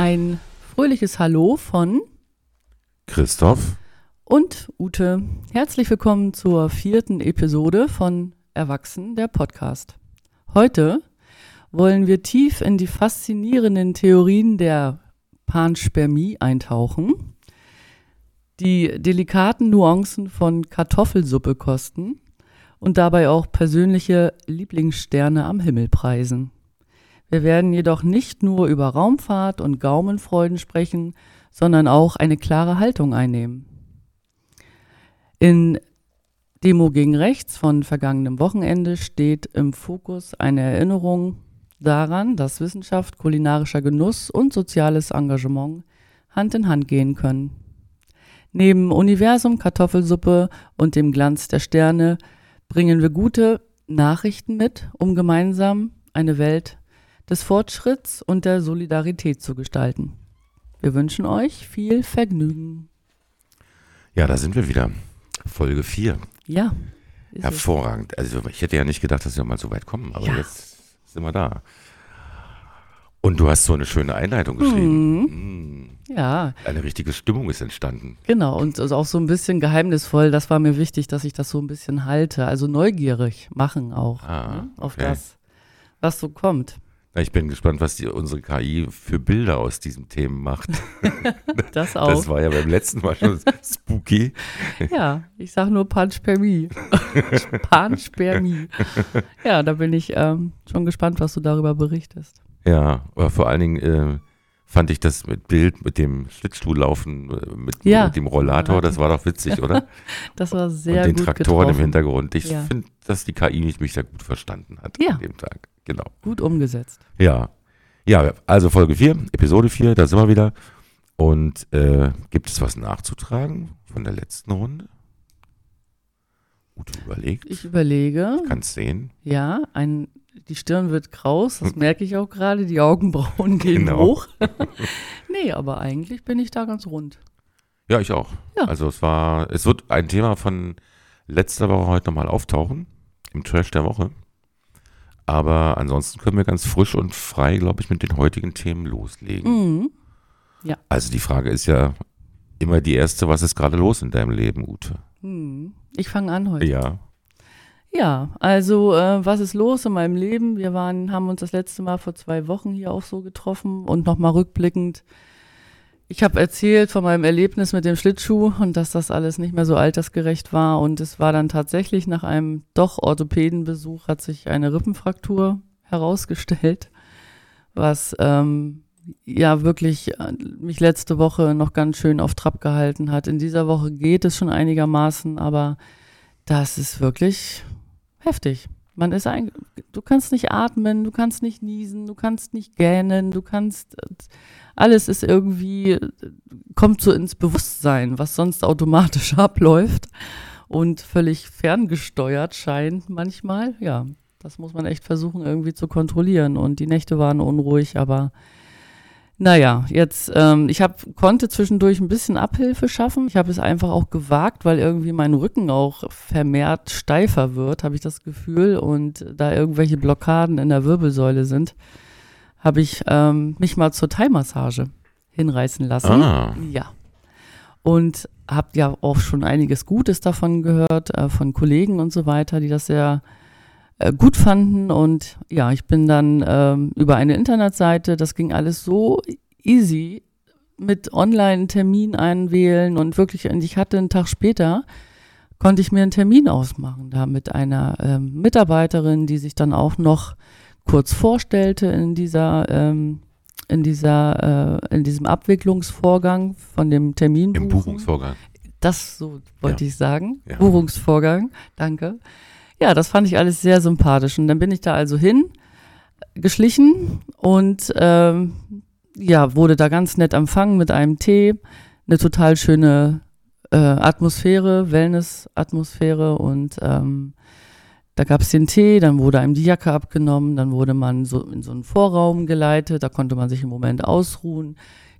Ein fröhliches Hallo von Christoph. und Ute. Herzlich willkommen zur vierten Episode von Erwachsen, der Podcast. Heute wollen wir tief in die faszinierenden Theorien der Panspermie eintauchen, die delikaten Nuancen von Kartoffelsuppe kosten und dabei auch persönliche Lieblingssterne am Himmel preisen. Wir werden jedoch nicht nur über Raumfahrt und Gaumenfreuden sprechen, sondern auch eine klare Haltung einnehmen. In Demo gegen Rechts von vergangenem Wochenende steht im Fokus eine Erinnerung daran, dass Wissenschaft, kulinarischer Genuss und soziales Engagement Hand in Hand gehen können. Neben Universum, Kartoffelsuppe und dem Glanz der Sterne bringen wir gute Nachrichten mit, um gemeinsam eine Welt des Fortschritts und der Solidarität zu gestalten. Wir wünschen euch viel Vergnügen. Ja, da sind wir wieder. Folge 4. Ja. ist es. Hervorragend. Also ich hätte ja nicht gedacht, dass wir mal so weit kommen, aber Ja. jetzt sind wir da. Und du hast so eine schöne Einleitung geschrieben. Mm. Ja, Eine richtige Stimmung ist entstanden. genau. Und also auch so ein bisschen geheimnisvoll. Das war mir wichtig, dass ich das so ein bisschen halte. Also neugierig machen auch Ah, ne? auf okay. das, was so kommt. Ich bin gespannt, was die, unsere KI für Bilder aus diesen Themen macht. Das auch. Das war ja beim letzten Mal schon spooky. Ja, ich sag nur Panspermie. Panspermie. Ja, da bin ich ähm, schon gespannt, was du darüber berichtest. Ja, aber vor allen Dingen äh, fand ich das mit Bild, mit dem Schlittschuhlaufen, äh, mit, Ja. mit dem Rollator, das war doch witzig, oder? Das war sehr und den gut Traktoren im getroffen. Hintergrund. Ich Ja. finde, dass die KI nicht mich da gut verstanden hat Ja. an dem Tag. Genau. Gut umgesetzt. Ja. Ja, also Folge 4, Episode 4, da sind wir wieder. Und äh, gibt es was nachzutragen von der letzten Runde? Ute überlegt. Ich überlege, Kannst sehen. ja, ein, die Stirn wird kraus, das merke ich auch gerade, die Augenbrauen gehen Genau. hoch. nee, aber eigentlich bin ich da ganz rund. Ja, ich auch. Ja. Also es war, es wird ein Thema von letzter Woche heute nochmal auftauchen, im Trash der Woche. Aber ansonsten können wir ganz frisch und frei, glaube ich, mit den heutigen Themen loslegen. Mhm. Also die Frage ist ja immer die erste, was ist gerade los in deinem Leben, Ute? Mhm. Ich fange an heute. Ja. Ja, also äh, was ist los in meinem Leben? Wir waren, haben uns das letzte Mal vor zwei Wochen hier auch so getroffen und nochmal rückblickend. Ich habe erzählt von meinem Erlebnis mit dem Schlittschuh und dass das alles nicht mehr so altersgerecht war. Und es war dann tatsächlich nach einem doch Orthopädenbesuch hat sich eine Rippenfraktur herausgestellt, was ähm, ja wirklich äh, mich letzte Woche noch ganz schön auf Trab gehalten hat. In dieser Woche geht es schon einigermaßen, aber das ist wirklich heftig. Man ist ein, du kannst nicht atmen, du kannst nicht niesen, du kannst nicht gähnen, du kannst, alles ist irgendwie, kommt so ins Bewusstsein, was sonst automatisch abläuft und völlig ferngesteuert scheint manchmal. Ja, das muss man echt versuchen irgendwie zu kontrollieren und die Nächte waren unruhig, aber naja, jetzt, ähm, ich hab, konnte zwischendurch ein bisschen Abhilfe schaffen. Ich habe es einfach auch gewagt, weil irgendwie mein Rücken auch vermehrt steifer wird, habe ich das Gefühl. Und da irgendwelche Blockaden in der Wirbelsäule sind, habe ich ähm, mich mal zur Thai-Massage hinreißen lassen. Ah, Ja. Und habe ja auch schon einiges Gutes davon gehört, äh, von Kollegen und so weiter, die das sehr äh, gut fanden. Und ja, ich bin dann ähm, über eine Internetseite, das ging alles so easy mit Online-Termin einwählen und wirklich, und ich hatte einen Tag später, konnte ich mir einen Termin ausmachen, da mit einer ähm, Mitarbeiterin, die sich dann auch noch kurz vorstellte in dieser, ähm, in dieser, äh, in diesem Abwicklungsvorgang von dem Termin. im Buchungsvorgang. Das, so wollte ich sagen. Ja. Buchungsvorgang, danke. Ja, das fand ich alles sehr sympathisch. Und dann bin ich da also hin, geschlichen und ähm, ja, wurde da ganz nett empfangen mit einem Tee. Eine total schöne äh, Atmosphäre, Wellness-Atmosphäre. Und ähm, da gab es den Tee, dann wurde einem die Jacke abgenommen, dann wurde man so in so einen Vorraum geleitet, da konnte man sich im Moment ausruhen,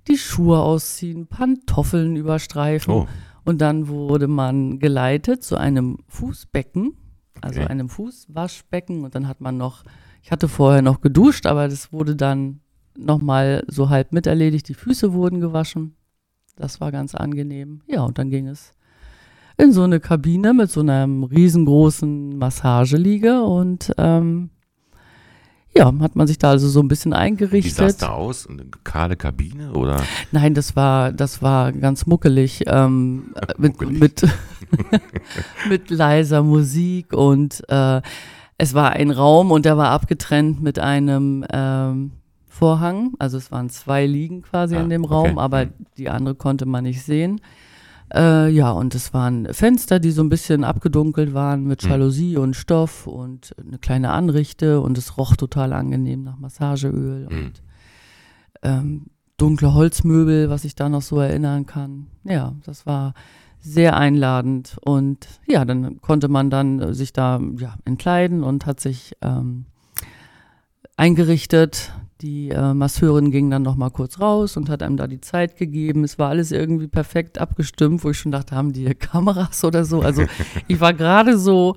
die Schuhe ausziehen, Pantoffeln überstreifen. Oh, und dann wurde man geleitet zu einem Fußbecken, also einem Fußwaschbecken und dann hat man noch, ich hatte vorher noch geduscht, aber das wurde dann nochmal so halb miterledigt. Die Füße wurden gewaschen. Das war ganz angenehm. Ja, und dann ging es in so eine Kabine mit so einem riesengroßen Massageliege und ähm, ja, hat man sich da also so ein bisschen eingerichtet. Wie sah es da aus? Eine kahle Kabine oder? Nein, das war, das war ganz muckelig, ähm, mit, muckelig. mit, mit leiser Musik und äh, es war ein Raum und der war abgetrennt mit einem ähm, Vorhang. Also es waren zwei Liegen quasi ah, in dem Raum, okay. aber die andere konnte man nicht sehen. Äh, ja, und es waren Fenster, die so ein bisschen abgedunkelt waren mit hm. Jalousie mhm. und Stoff und eine kleine Anrichte und es roch total angenehm nach Massageöl mhm. und ähm, dunkle Holzmöbel, was ich da noch so erinnern kann. Ja, das war sehr einladend und ja, dann konnte man dann sich da ja, entkleiden und hat sich ähm, eingerichtet. Die äh, Masseurin ging dann noch mal kurz raus und hat einem da die Zeit gegeben. Es war alles irgendwie perfekt abgestimmt, wo ich schon dachte, haben die Kameras oder so? Also ich war gerade so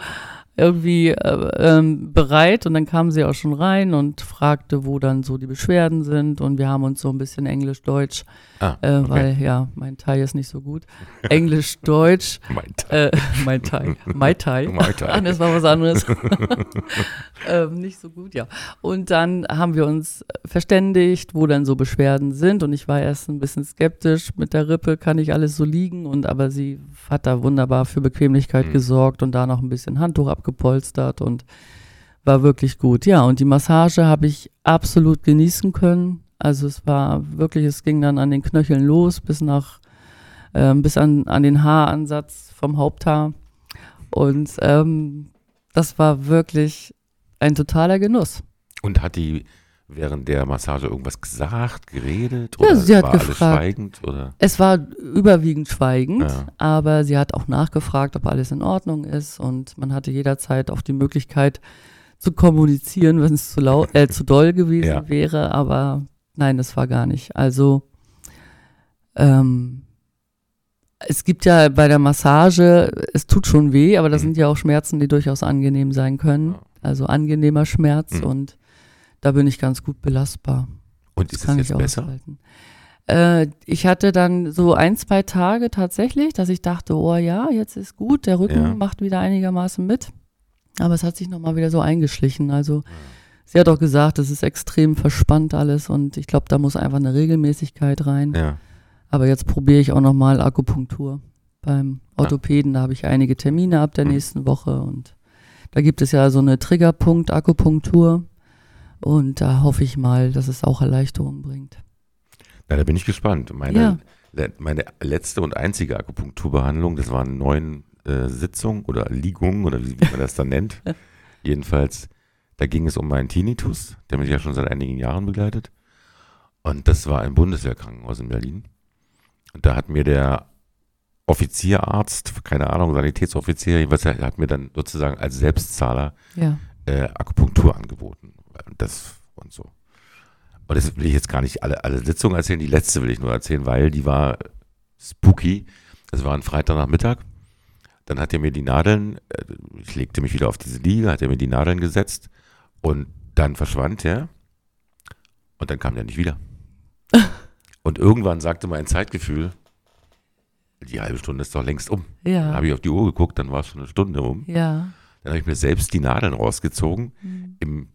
irgendwie äh, ähm, bereit und dann kam sie auch schon rein und fragte, wo dann so die Beschwerden sind und wir haben uns so ein bisschen Englisch-Deutsch, ah, äh, okay. weil ja, mein Thai ist nicht so gut. Englisch-Deutsch. mein Thai. Äh, mein Thai. Mai Thai. Mai Thai. Ah, das war was anderes. ähm, nicht so gut, ja. Und dann haben wir uns verständigt, wo dann so Beschwerden sind und ich war erst ein bisschen skeptisch mit der Rippe, kann ich alles so liegen und aber sie hat da wunderbar für Bequemlichkeit mhm. gesorgt und da noch ein bisschen Handtuch ab abgepolstert und war wirklich gut. Ja, und die Massage habe ich absolut genießen können. Also es war wirklich, es ging dann an den Knöcheln los bis nach, äh, bis an, an den Haaransatz vom Haupthaar. Und ähm, das war wirklich ein totaler Genuss. Und hat die während der Massage irgendwas gesagt, geredet? Oder ja, sie hat war gefragt. Alles schweigend? Oder? Es war überwiegend schweigend, ja. aber sie hat auch nachgefragt, ob alles in Ordnung ist und man hatte jederzeit auch die Möglichkeit zu kommunizieren, wenn es zu, lau äh, zu doll gewesen ja. wäre, aber nein, das war gar nicht. Also ähm, es gibt ja bei der Massage, es tut schon weh, aber das mhm. sind ja auch Schmerzen, die durchaus angenehm sein können. Also angenehmer Schmerz mhm. und da bin ich ganz gut belastbar. Und ist das es jetzt besser? Äh, ich hatte dann so ein, zwei Tage tatsächlich, dass ich dachte, oh ja, jetzt ist gut, der Rücken ja. macht wieder einigermaßen mit. Aber es hat sich nochmal wieder so eingeschlichen. Also sie hat auch gesagt, es ist extrem verspannt alles und ich glaube, da muss einfach eine Regelmäßigkeit rein. Ja. Aber jetzt probiere ich auch nochmal Akupunktur beim Orthopäden. Da habe ich einige Termine ab der mhm. nächsten Woche und da gibt es ja so eine Triggerpunkt-Akupunktur. Und da hoffe ich mal, dass es auch Erleichterung bringt. Na, da bin ich gespannt. Meine, ja. meine letzte und einzige Akupunkturbehandlung, das waren neun äh, Sitzungen oder Liegungen oder wie, wie man das dann nennt. Jedenfalls, da ging es um meinen Tinnitus, der mich ja schon seit einigen Jahren begleitet. Und das war ein Bundeswehrkrankenhaus in Berlin. Und da hat mir der Offizierarzt, keine Ahnung, Sanitätsoffizier, jedenfalls hat mir dann sozusagen als Selbstzahler ja. äh, Akupunktur angeboten das und so. Und das will ich jetzt gar nicht alle, alle Sitzungen erzählen. Die letzte will ich nur erzählen, weil die war spooky. Das war ein Freitagnachmittag. Dann hat er mir die Nadeln, äh, ich legte mich wieder auf diese Liege, hat er mir die Nadeln gesetzt und dann verschwand er. Und dann kam er nicht wieder. und irgendwann sagte mein Zeitgefühl, die halbe Stunde ist doch längst um. Ja. Dann habe ich auf die Uhr geguckt, dann war es schon eine Stunde um. Ja. Dann habe ich mir selbst die Nadeln rausgezogen, mhm. im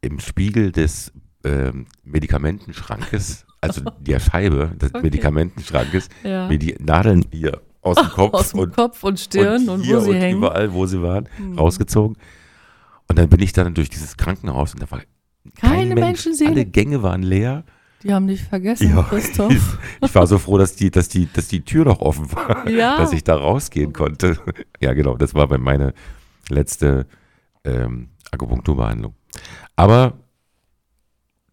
im Spiegel des ähm, Medikamentenschrankes, also der Scheibe des okay. Medikamentenschrankes, ja. mir die Nadeln hier aus dem Kopf, aus dem und, Kopf und Stirn und, und wo sie und hängen. überall, wo sie waren, hm. rausgezogen. Und dann bin ich dann durch dieses Krankenhaus und da war keine kein Mensch, Menschenseele. Alle Gänge waren leer. Die haben dich vergessen, ja, Christoph. Ich, ich, war so froh, dass die, dass die, dass die Tür noch offen war, ja. dass ich da rausgehen konnte. Ja, genau, das war bei meine letzte ähm, Akupunkturbehandlung. Aber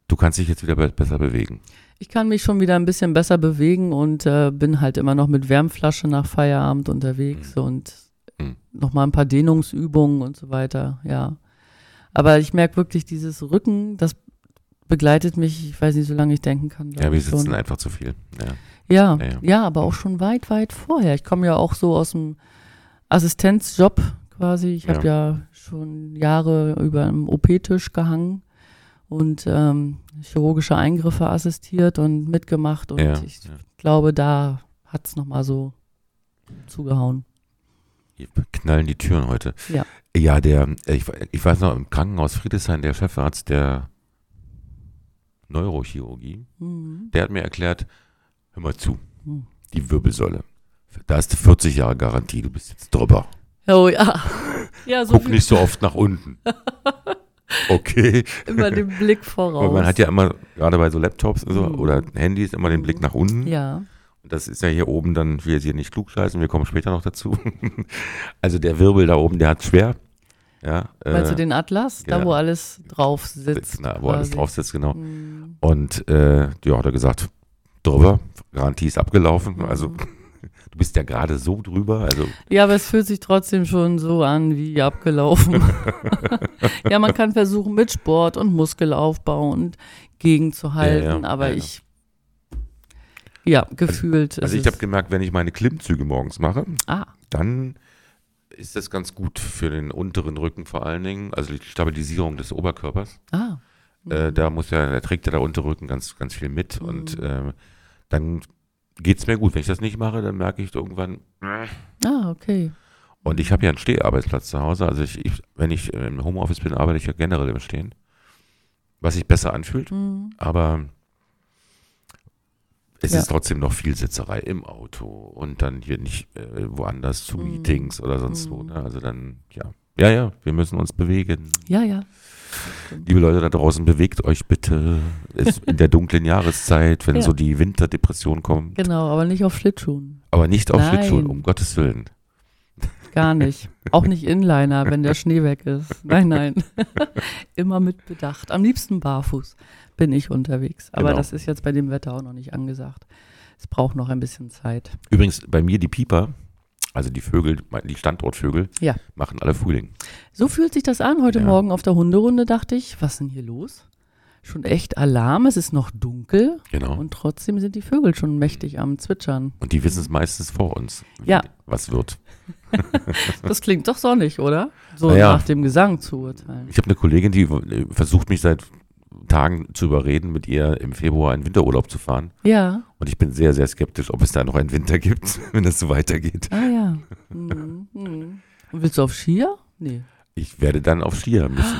du kannst dich jetzt wieder besser bewegen. Ich kann mich schon wieder ein bisschen besser bewegen und äh, bin halt immer noch mit Wärmflasche nach Feierabend unterwegs mhm. und mhm. nochmal ein paar Dehnungsübungen und so weiter, ja. Aber ich merke wirklich, dieses Rücken, das begleitet mich, ich weiß nicht, solange ich denken kann. Ja, wir sitzen schon. einfach zu viel. Ja. Ja, ja, ja. aber auch schon weit, weit vorher. Ich komme ja auch so aus dem Assistenzjob quasi. Ich habe ja schon Jahre über einem OP-Tisch gehangen und ähm, chirurgische Eingriffe assistiert und mitgemacht. Und Ja, ich ja. glaube, da hat es nochmal so zugehauen. Hier knallen die Türen heute. Ja. Ja, der, äh, ich, ich weiß noch, im Krankenhaus Friedrichshain, der Chefarzt der Neurochirurgie, Mhm. der hat mir erklärt, hör mal zu, Hm. die Wirbelsäule, da du 40 Jahre Garantie, du bist jetzt drüber. Oh ja. Ja, so Guck nicht so oft nach unten. Okay. immer den Blick voraus. Aber man hat ja immer, gerade bei so Laptops so, Mhm. oder Handys, immer den Blick nach unten. ja. Das ist ja hier oben dann, ich will jetzt hier nicht klugscheißen, wir kommen später noch dazu. also der Wirbel da oben, der hat schwer. Ja, Meinst du äh, den Atlas? Da, ja. wo alles drauf sitzt. na, wo alles quasi. drauf sitzt, genau. Mhm. Und äh, ja, hat er gesagt, drüber, Garantie ist abgelaufen. Mhm. Also du bist ja gerade so drüber. Also Ja, aber es fühlt sich trotzdem schon so an wie abgelaufen. ja, man kann versuchen mit Sport und Muskelaufbau und gegenzuhalten, Ja, ja, aber ich, ja, gefühlt. also ist ich habe es- gemerkt, wenn ich meine Klimmzüge morgens mache, ah, dann ist das ganz gut für den unteren Rücken vor allen Dingen, also die Stabilisierung des Oberkörpers. ah. Äh, Mhm. da muss ja, da trägt ja der Unterrücken ganz, ganz viel mit Mhm. und äh, dann geht's mir gut. Wenn ich das nicht mache, dann merke ich irgendwann, äh. Ah, okay. und ich habe ja einen Steharbeitsplatz zu Hause. Also ich, ich, wenn ich im Homeoffice bin, arbeite ich ja generell im Stehen. Was sich besser anfühlt, Mhm. aber es Ja. ist trotzdem noch viel Sitzerei im Auto und dann hier nicht äh, woanders zu Mhm. Meetings oder sonst wo. Mhm. Ne? Also dann, ja. Ja, ja, wir müssen uns bewegen. Ja, ja. Liebe Leute da draußen, bewegt euch bitte. Es in der dunklen Jahreszeit, wenn Ja. so die Winterdepression kommt. Genau, aber nicht auf Schlittschuhen. Aber nicht auf Nein. Schlittschuhen, um Gottes Willen. Gar nicht. Auch nicht Inliner, wenn der Schnee weg ist. Nein, nein. Immer mit Bedacht. Am liebsten barfuß bin ich unterwegs. Aber Genau. das ist jetzt bei dem Wetter auch noch nicht angesagt. Es braucht noch ein bisschen Zeit. Übrigens, bei mir die Pieper, also die Vögel, die Standortvögel, Ja. machen alle Frühling. So fühlt sich das an. Heute Ja. Morgen auf der Hunderunde dachte ich, was ist denn hier los? Schon echt Alarm, es ist noch dunkel Genau. Und, und trotzdem sind die Vögel schon mächtig am Zwitschern. die wissen es meistens vor uns, Ja. was wird. Das klingt doch sonnig, oder? So ja. nach dem Gesang zu urteilen. Ich habe eine Kollegin, die versucht mich seit Tagen zu überreden, mit ihr im Februar in Winterurlaub zu fahren. Ja, Und ich bin sehr, sehr skeptisch, ob es da noch einen Winter gibt, wenn es so weitergeht. ah ja. Mhm. Mhm. Und willst du auf Skier? Nee. Ich werde dann auf Skier müssen.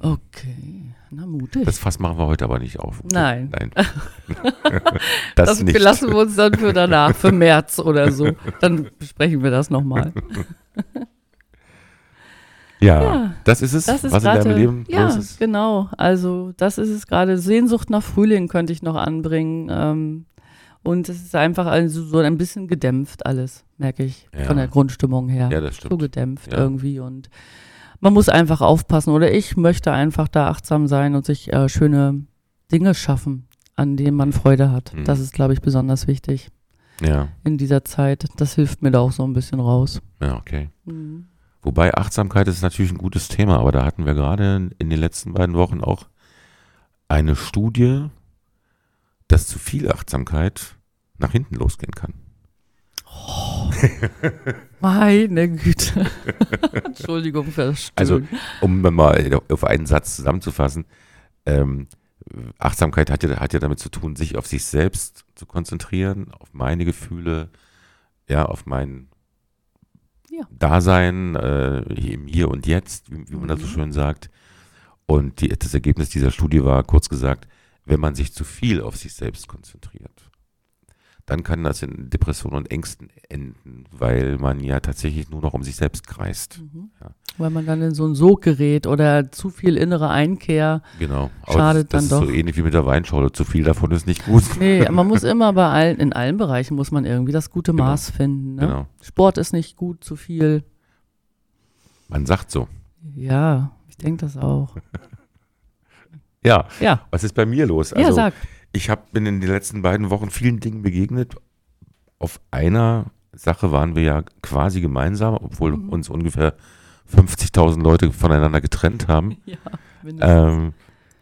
Okay, na mutig. Das Fass machen wir heute aber nicht auf. Nein. Nein. das, das nicht. lassen wir uns dann für danach, für März oder so. Dann besprechen wir das nochmal. Ja, Ja, das ist es, Das ist was in gerade, deinem Leben ja, los ist. genau. Also das ist es gerade. Sehnsucht nach Frühling könnte ich noch anbringen. Ähm, und es ist einfach also so ein bisschen gedämpft alles, merke ich, Ja. von der Grundstimmung her. Ja, das so stimmt. gedämpft Ja. irgendwie. Und man muss einfach aufpassen oder ich möchte einfach da achtsam sein und sich äh, schöne Dinge schaffen, an denen man Freude hat. Mhm. Das ist, glaube ich, besonders wichtig Ja, in dieser Zeit. Das hilft mir da auch so ein bisschen raus. ja, okay. Mhm. Wobei Achtsamkeit ist natürlich ein gutes Thema, aber da hatten wir gerade in den letzten beiden Wochen auch eine Studie, dass zu viel Achtsamkeit nach hinten losgehen kann. Meine Güte. Entschuldigung für das Also. Um mal auf einen Satz zusammenzufassen, ähm, Achtsamkeit hat ja, hat ja damit zu tun, sich auf sich selbst zu konzentrieren, auf meine Gefühle, ja, auf mein Ja. Dasein äh, im Hier und Jetzt, wie, wie man das so Mhm. schön sagt. Und die, das Ergebnis dieser Studie war, kurz gesagt, wenn man sich zu viel auf sich selbst konzentriert, dann kann das in Depressionen und Ängsten enden, weil man ja tatsächlich nur noch um sich selbst kreist. Mhm. Ja. Weil man dann in so ein Sog gerät oder zu viel innere Einkehr. Genau. Schadet das, das dann ist doch. so ähnlich wie mit der Weinschorle. Zu viel davon ist nicht gut. Nee, man muss immer bei allen, in allen Bereichen muss man irgendwie das gute Genau. Maß finden. Ne? Genau. Sport ist nicht gut, zu viel. Man sagt so. Ja, ich denke das auch. Ja, Ja, was ist bei mir los? ja, Also, sag. Ich hab, bin in den letzten beiden Wochen vielen Dingen begegnet. Auf einer Sache waren wir ja quasi gemeinsam, obwohl Mhm. uns ungefähr 50.000 Leute voneinander getrennt haben. Ja, Ähm,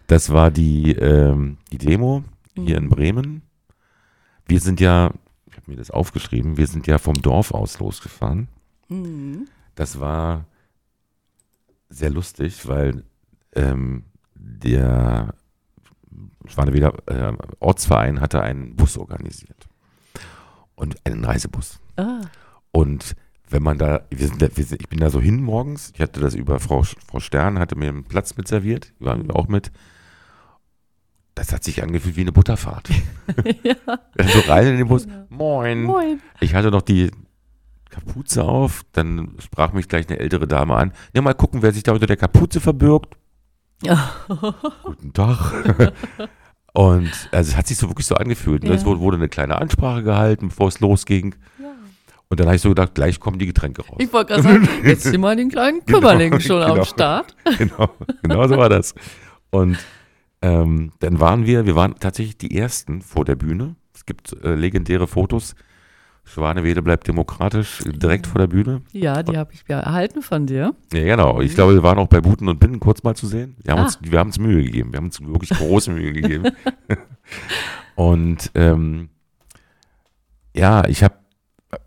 das war die, ähm, die Demo hier in Mhm. Bremen. Wir sind ja, ich habe mir das aufgeschrieben, wir sind ja vom Dorf aus losgefahren. Mhm. Das war sehr lustig, weil ähm, der Schwaneweder äh, Ortsverein hatte einen Bus organisiert. Und einen Reisebus. Ah. Und wenn man da, wir sind, da wir sind, ich bin da so hin morgens, ich hatte das über Frau, Frau Stern, hatte mir einen Platz mit serviert, die waren Mhm. auch mit. Das hat sich angefühlt wie eine Butterfahrt. ja. so rein in den Bus, Genau. moin. Moin. Ich hatte noch die Kapuze auf, dann sprach mich gleich eine ältere Dame an. Ja, mal gucken, wer sich da unter der Kapuze verbirgt. Guten Tag. Und also es hat sich so wirklich so angefühlt. Ne? Ja. Es wurde, wurde eine kleine Ansprache gehalten, bevor es losging. Ja. Und dann habe ich so gedacht, gleich kommen die Getränke raus. Ich wollte gerade sagen, jetzt sind wir den kleinen Kümmerling schon genau. am Start. genau, genau so war das. Und ähm, dann waren wir, wir waren tatsächlich die Ersten vor der Bühne. Es gibt äh, legendäre Fotos. Schwanewede bleibt demokratisch direkt vor der Bühne. Ja, die habe ich erhalten von dir. Ja, genau. Ich glaube, wir waren auch bei Buten und Binnen kurz mal zu sehen. Wir haben, Ah. uns, wir haben uns Mühe gegeben. Wir haben uns wirklich große Mühe gegeben. und ähm, ja, ich habe,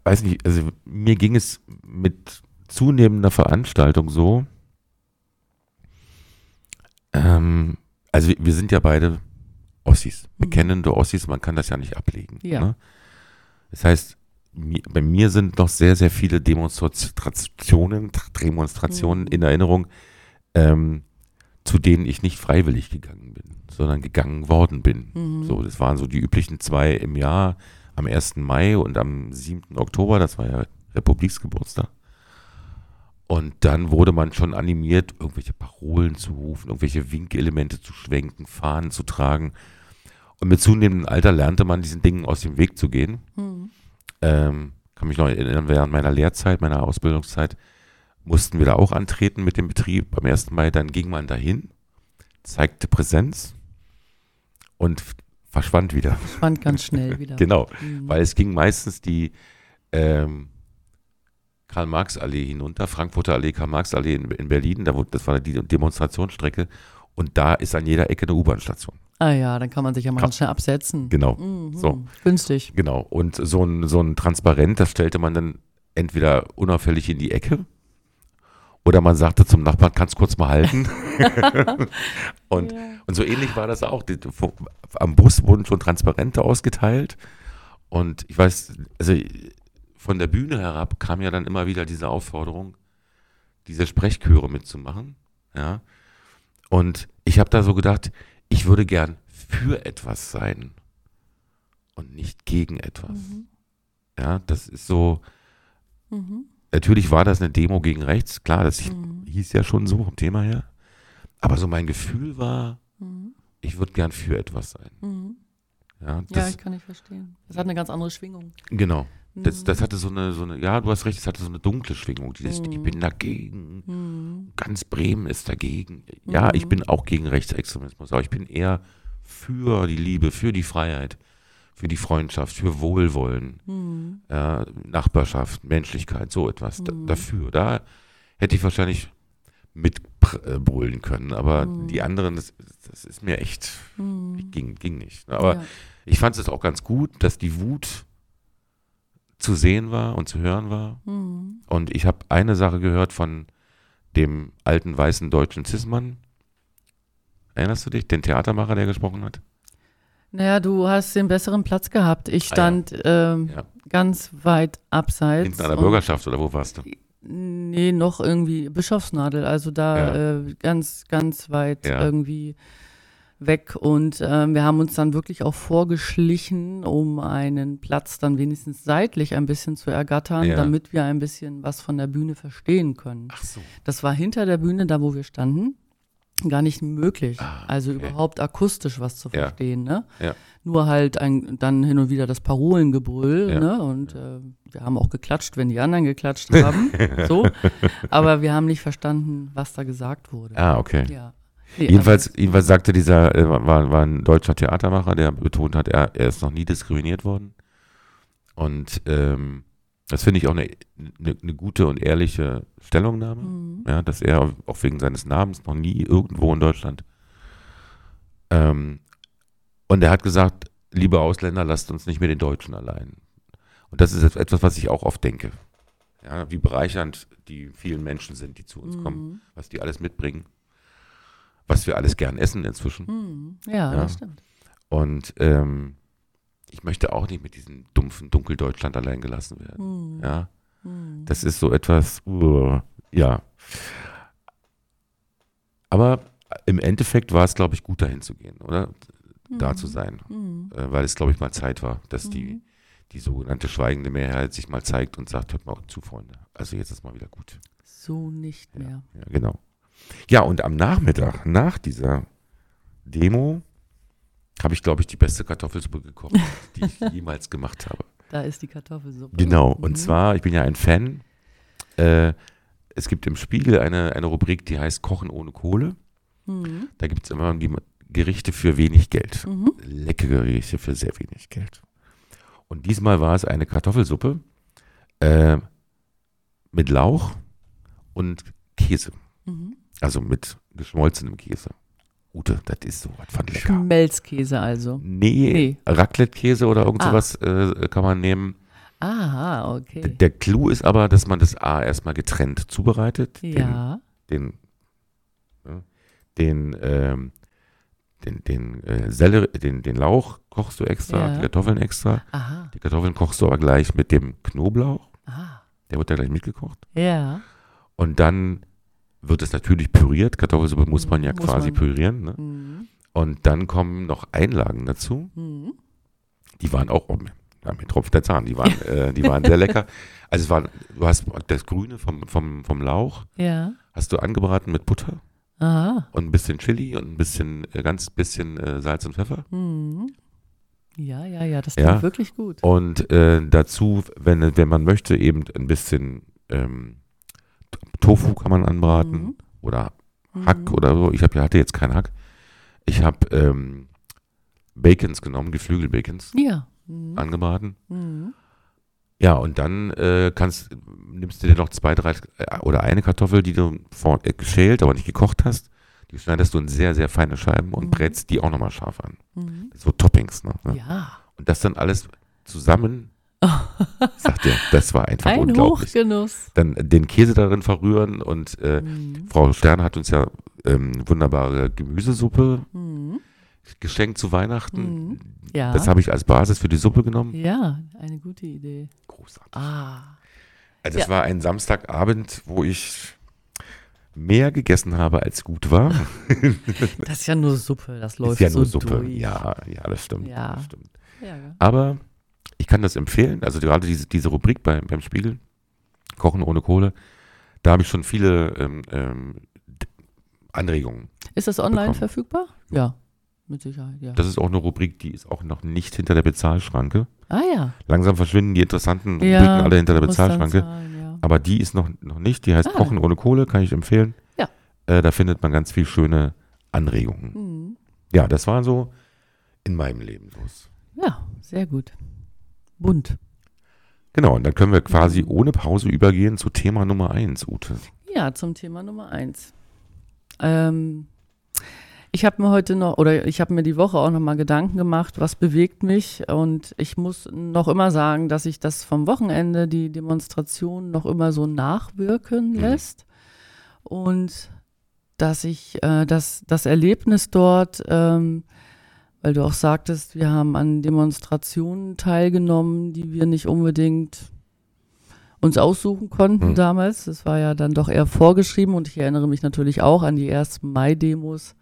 weiß nicht, also mir ging es mit zunehmender Veranstaltung so. Ähm, also wir, sind ja beide Ossis, Mhm. bekennende Ossis, man kann das ja nicht ablegen. Ja. Ne? Das heißt, bei mir sind noch sehr, sehr viele Demonstrationen, Demonstrationen Mhm. in Erinnerung, ähm, zu denen ich nicht freiwillig gegangen bin, sondern gegangen worden bin. Mhm. So, das waren so die üblichen zwei im Jahr, am 1. Mai und am 7. Oktober, das war ja Republiksgeburtstag. Und dann wurde man schon animiert, irgendwelche Parolen zu rufen, irgendwelche Winkelemente zu schwenken, Fahnen zu tragen. Und mit zunehmendem Alter lernte man diesen Dingen aus dem Weg zu gehen. Mhm. Ähm, kann mich noch erinnern, während meiner Lehrzeit, meiner Ausbildungszeit, mussten wir da auch antreten mit dem Betrieb. Am 1. Mai, dann ging man dahin, zeigte Präsenz und verschwand wieder. Fand ganz schnell wieder. Genau, Mhm. weil es ging meistens die ähm, Karl-Marx-Allee hinunter, Frankfurter Allee, Karl-Marx-Allee in, in Berlin, da, das war die Demonstrationsstrecke und da ist an jeder Ecke eine U-Bahn-Station. Ah ja, dann kann man sich ja mal ganz schnell absetzen. Genau. Mhm. So. Günstig. Genau. Und so ein, so ein Transparent, das stellte man dann entweder unauffällig in die Ecke oder man sagte zum Nachbarn, kannst kurz mal halten. und, Ja. und so ähnlich war das auch. Die, wo- am Bus wurden schon Transparente ausgeteilt. Und ich weiß, also von der Bühne herab kam ja dann immer wieder diese Aufforderung, diese Sprechchöre mitzumachen. Ja. Und ich habe da so gedacht, ich würde gern für etwas sein und nicht gegen etwas. Mhm. Ja, das ist so, Mhm. natürlich war das eine Demo gegen rechts, klar, das Mhm. hieß ja schon so vom Thema her. Aber so mein Gefühl war, Mhm. ich würde gern für etwas sein. Mhm. Ja, Ja, das, ich kann nicht verstehen. Das hat eine ganz andere Schwingung. genau. Das, Mhm. das hatte so eine, so eine, ja, du hast recht, es hatte so eine dunkle Schwingung. Dieses, ich Mhm. bin dagegen, Mhm. ganz Bremen ist dagegen. Ja, Mhm. ich bin auch gegen Rechtsextremismus, aber ich bin eher für die Liebe, für die Freiheit, für die Freundschaft, für Wohlwollen. Mhm. ja, Nachbarschaft, Menschlichkeit, so etwas da, Mhm. dafür. Da hätte ich wahrscheinlich mitbrüllen können, aber Mhm. die anderen, das, das ist mir echt, Mhm. ging, ging nicht. Aber ja. ich fand es auch ganz gut, dass die Wut zu sehen war und zu hören war. Mhm. Und ich habe eine Sache gehört von dem alten weißen deutschen Zismann. Erinnerst du dich, den Theatermacher, der gesprochen hat? Naja, du hast den besseren Platz gehabt. Ich Ah, ja. stand ähm, Ja. ganz weit abseits. Hinten an der Bürgerschaft oder wo warst du? Nee, noch irgendwie Bischofsnadel, also da äh, ganz, ganz weit Ja. irgendwie weg. Und ähm, wir haben uns dann wirklich auch vorgeschlichen, um einen Platz dann wenigstens seitlich ein bisschen zu ergattern, Ja. damit wir ein bisschen was von der Bühne verstehen können. Ach so. Das war hinter der Bühne, da wo wir standen, gar nicht möglich. Ah, Also okay. überhaupt akustisch was zu Ja. verstehen. Ne? Ja. Nur halt ein, dann hin und wieder das Parolengebrüll. Ne? Und äh, wir haben auch geklatscht, wenn die anderen geklatscht haben. so. Aber wir haben nicht verstanden, was da gesagt wurde. Ah, okay. Ja. Nee, Jedenfalls, jedenfalls sagte dieser, äh, war, war ein deutscher Theatermacher, der betont hat, er, er ist noch nie diskriminiert worden. Und ähm, das finde ich auch eine, eine, eine gute und ehrliche Stellungnahme, Mhm. ja, dass er auch wegen seines Namens noch nie irgendwo in Deutschland. Ähm, und er hat gesagt, liebe Ausländer, lasst uns nicht mit den Deutschen allein. Und das ist etwas, was ich auch oft denke. Ja, wie bereichernd die vielen Menschen sind, die zu uns kommen Mhm. was die alles mitbringen. Was wir alles gern essen inzwischen. Hm. Ja, Ja. das stimmt. Und ähm, ich möchte auch nicht mit diesem dumpfen Dunkeldeutschland allein gelassen werden. Hm. Ja, Hm. das ist so etwas, uh, ja. Aber im Endeffekt war es, glaube ich, gut dahin zu gehen, oder? Da zu sein. Hm. Äh, weil es, glaube ich, mal Zeit war, dass die, Mhm. die sogenannte schweigende Mehrheit sich mal zeigt und sagt, hört mal zu, Freunde. Also jetzt ist mal wieder gut. So nicht Ja, mehr. ja, genau. Ja, und am Nachmittag, nach dieser Demo, habe ich, glaube ich, die beste Kartoffelsuppe gekocht, die ich jemals gemacht habe. Da ist die Kartoffelsuppe. Genau. Und Mhm. zwar, ich bin ja ein Fan. Äh, es gibt im Spiegel eine, eine Rubrik, die heißt Kochen ohne Kohle. Mhm. Da gibt es immer die Gerichte für wenig Geld. Mhm. Leckere Gerichte für sehr wenig Geld. Und diesmal war es eine Kartoffelsuppe äh, mit Lauch und Käse. Mhm. Also mit geschmolzenem Käse. Ute, das ist so was von lecker. Schmelzkäse also. Nee, Nee. Raclette-Käse oder irgend Ah. sowas äh, kann man nehmen. Aha, D- okay. Der Clou ist aber, dass man das A erstmal getrennt zubereitet. Ja. Den, den, den, ähm, den, den, äh, Sellerie, den, den Lauch kochst du extra, Ja. die Kartoffeln extra. Aha. Die Kartoffeln kochst du aber gleich mit dem Knoblauch. Ah. Der wird da gleich mitgekocht. Ja. Und dann wird es natürlich püriert. Kartoffelsuppe muss man ja Muss quasi man. pürieren. Ne? Mhm. Und dann kommen noch Einlagen dazu. Mhm. Die waren auch, oh, ja, mir tropft der Zahn, die waren, äh, die waren sehr lecker. Also es war, du hast das Grüne vom, vom, vom Lauch, Ja. hast du angebraten mit Butter Aha. und ein bisschen Chili und ein bisschen, äh, ganz bisschen äh, Salz und Pfeffer. Mhm. Ja, ja, ja, das Ja. klingt wirklich gut. Und äh, dazu, wenn, wenn man möchte, eben ein bisschen ähm, Tofu kann man anbraten Mhm. oder Mhm. Hack oder so. Ich hab, ja- hatte jetzt keinen Hack. Ich habe ähm, Bacons genommen, Geflügelbacons Ja. Mhm. angebraten. Mhm. Ja, und dann äh, kannst, nimmst du dir noch zwei, drei äh, oder eine Kartoffel, die du vor, äh, geschält, aber nicht gekocht hast. Die schneidest du in sehr, sehr feine Scheiben und Mhm. brätst die auch nochmal scharf an. Mhm. So Toppings, ne? Ja. Und das dann alles zusammen, sagt er, das war einfach Ein unglaublich. Hochgenuss. Dann den Käse darin verrühren und äh, Mhm. Frau Stern hat uns ja ähm, wunderbare Gemüsesuppe Mhm. geschenkt zu Weihnachten. Mhm. Ja. Das habe ich als Basis für die Suppe genommen. ja, eine gute Idee. Großartig. Ah. Also es Ja. war ein Samstagabend, wo ich mehr gegessen habe, als gut war. Das ist ja nur Suppe, das läuft Ist ja so nur Suppe. durch. Ja, ja, das stimmt. Ja. Das stimmt. Ja. Aber ich kann das empfehlen. Also gerade diese, diese Rubrik beim, beim Spiegel, Kochen ohne Kohle, da habe ich schon viele ähm, ähm, Anregungen. Ist das online bekommen. verfügbar? Ja, mit Sicherheit, ja. Das ist auch eine Rubrik, die ist auch noch nicht hinter der Bezahlschranke. ah ja. Langsam verschwinden die interessanten Ja, Rubriken alle hinter der Bezahlschranke. zahlen, ja. Aber die ist noch, noch nicht. Die heißt Ah. Kochen ohne Kohle, kann ich empfehlen. Ja. Äh, da findet man ganz viel schöne Anregungen. Mhm. Ja, das war so in meinem Leben los. Ja, sehr gut. Bunt. Genau, und dann können wir quasi ohne Pause übergehen zu Thema Nummer eins, Ute. Ja, zum Thema Nummer eins. Ähm, ich habe mir heute noch, oder ich habe mir die Woche auch noch mal Gedanken gemacht, was bewegt mich. Und ich muss noch immer sagen, dass sich das vom Wochenende, die Demonstration, noch immer so nachwirken Mhm. lässt. Und dass ich äh, das, das Erlebnis dort, ähm, weil du auch sagtest, wir haben an Demonstrationen teilgenommen, die wir nicht unbedingt uns aussuchen konnten Mhm. damals. Das war ja dann doch eher vorgeschrieben und ich erinnere mich natürlich auch an die ersten Mai-Demos,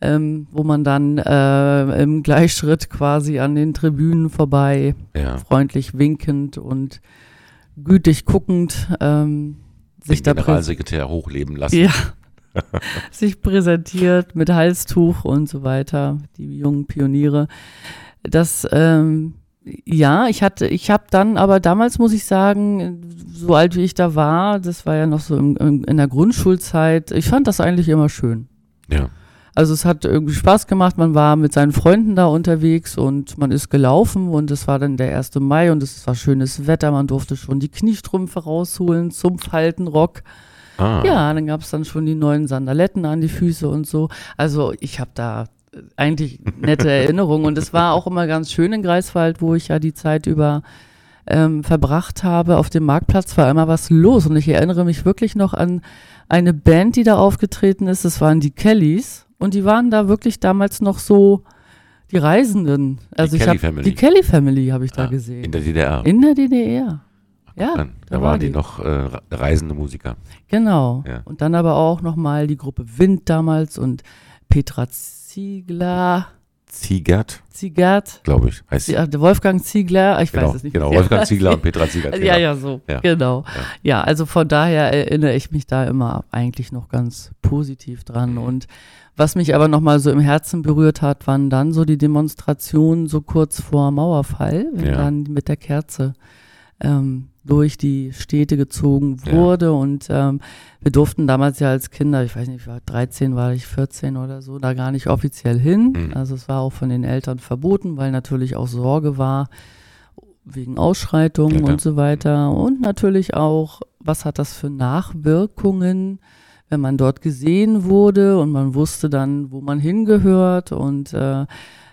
ähm, wo man dann äh, im Gleichschritt quasi an den Tribünen vorbei, Ja. freundlich winkend und gütig guckend ähm, sich Den da Generalsekretär hochleben lassen. ja, sich präsentiert mit Halstuch und so weiter, die jungen Pioniere. Das, ähm, ja, ich hatte, ich habe dann, aber damals muss ich sagen, so alt wie ich da war, das war ja noch so im, im, in der Grundschulzeit, ich fand das eigentlich immer schön. Ja. Also es hat irgendwie Spaß gemacht, man war mit seinen Freunden da unterwegs und man ist gelaufen und es war dann der 1. Mai und es war schönes Wetter, man durfte schon die Kniestrümpfe rausholen zum Faltenrock. Ah. Ja, dann gab es dann schon die neuen Sandaletten an die Füße und so. Also ich habe da äh, eigentlich nette Erinnerungen und es war auch immer ganz schön in Greifswald, wo ich ja die Zeit über ähm, verbracht habe. Auf dem Marktplatz war immer was los und ich erinnere mich wirklich noch an eine Band, die da aufgetreten ist. Das waren die Kellys Und die waren da wirklich damals noch so die Reisenden. Also die ich Kelly habe Family. die Kelly Family habe ich da Ah, gesehen. In der DDR. In der DDR. Ja, Dann, da da war waren die die. noch äh, reisende Musiker. Genau. Ja. Und dann aber auch nochmal die Gruppe Wind damals und Petra Ziegler, Ziegert, Ziegert, glaube ich, heißt ja, der Wolfgang Ziegler, ich Genau, weiß es nicht. genau. Wolfgang. Ziegler und Petra Ziegert. Ja, genau. ja, so, Ja. genau. Ja. Ja. also von daher erinnere ich mich da immer eigentlich noch ganz positiv dran. Und was mich aber nochmal so im Herzen berührt hat, waren dann so die Demonstrationen so kurz vor Mauerfall, wenn Ja. dann mit der Kerze ähm, durch die Städte gezogen Ja. wurde. Und ähm, wir durften damals ja als Kinder, ich weiß nicht, ich war 13, war ich 14 oder so, da gar nicht offiziell hin. Mhm. Also es war auch von den Eltern verboten, weil natürlich auch Sorge war wegen Ausschreitungen Ja, und so weiter. Und natürlich auch, was hat das für Nachwirkungen, wenn man dort gesehen wurde und man wusste dann, wo man hingehört und äh,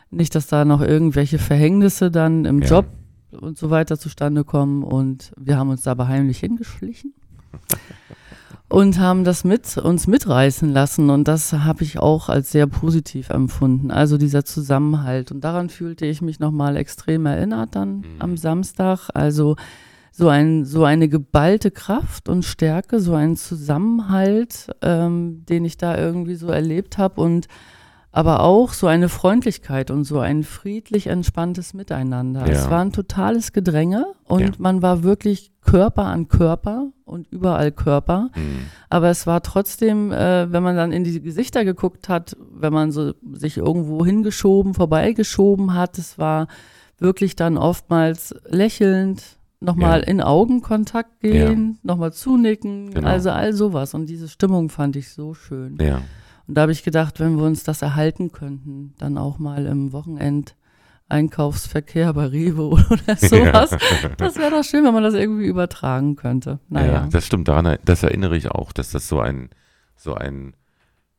nicht, dass da noch irgendwelche Verhängnisse dann im Ja. Job und so weiter zustande kommen. Und wir haben uns aber heimlich hingeschlichen und haben das mit uns mitreißen lassen. Und das habe ich auch als sehr positiv empfunden. Also dieser Zusammenhalt. Und daran fühlte ich mich nochmal extrem erinnert dann Mhm. am Samstag. Also so, ein, so eine geballte Kraft und Stärke, so ein Zusammenhalt, ähm, den ich da irgendwie so erlebt habe und aber auch so eine Freundlichkeit und so ein friedlich entspanntes Miteinander. Ja. Es war ein totales Gedränge und Ja. man war wirklich Körper an Körper und überall Körper. Mhm. Aber es war trotzdem, äh, wenn man dann in die Gesichter geguckt hat, wenn man so sich irgendwo hingeschoben, vorbeigeschoben hat, es war wirklich dann oftmals lächelnd, nochmal Ja. in Augenkontakt gehen, nochmal zunicken, Genau. also all sowas. Und diese Stimmung fand ich so schön. Ja. Und da habe ich gedacht, wenn wir uns das erhalten könnten, dann auch mal im Wochenend Einkaufsverkehr bei Rewe oder sowas. Das wäre doch schön, wenn man das irgendwie übertragen könnte. Naja. Ja, das stimmt. Daran, das erinnere ich auch, dass das so ein, so ein,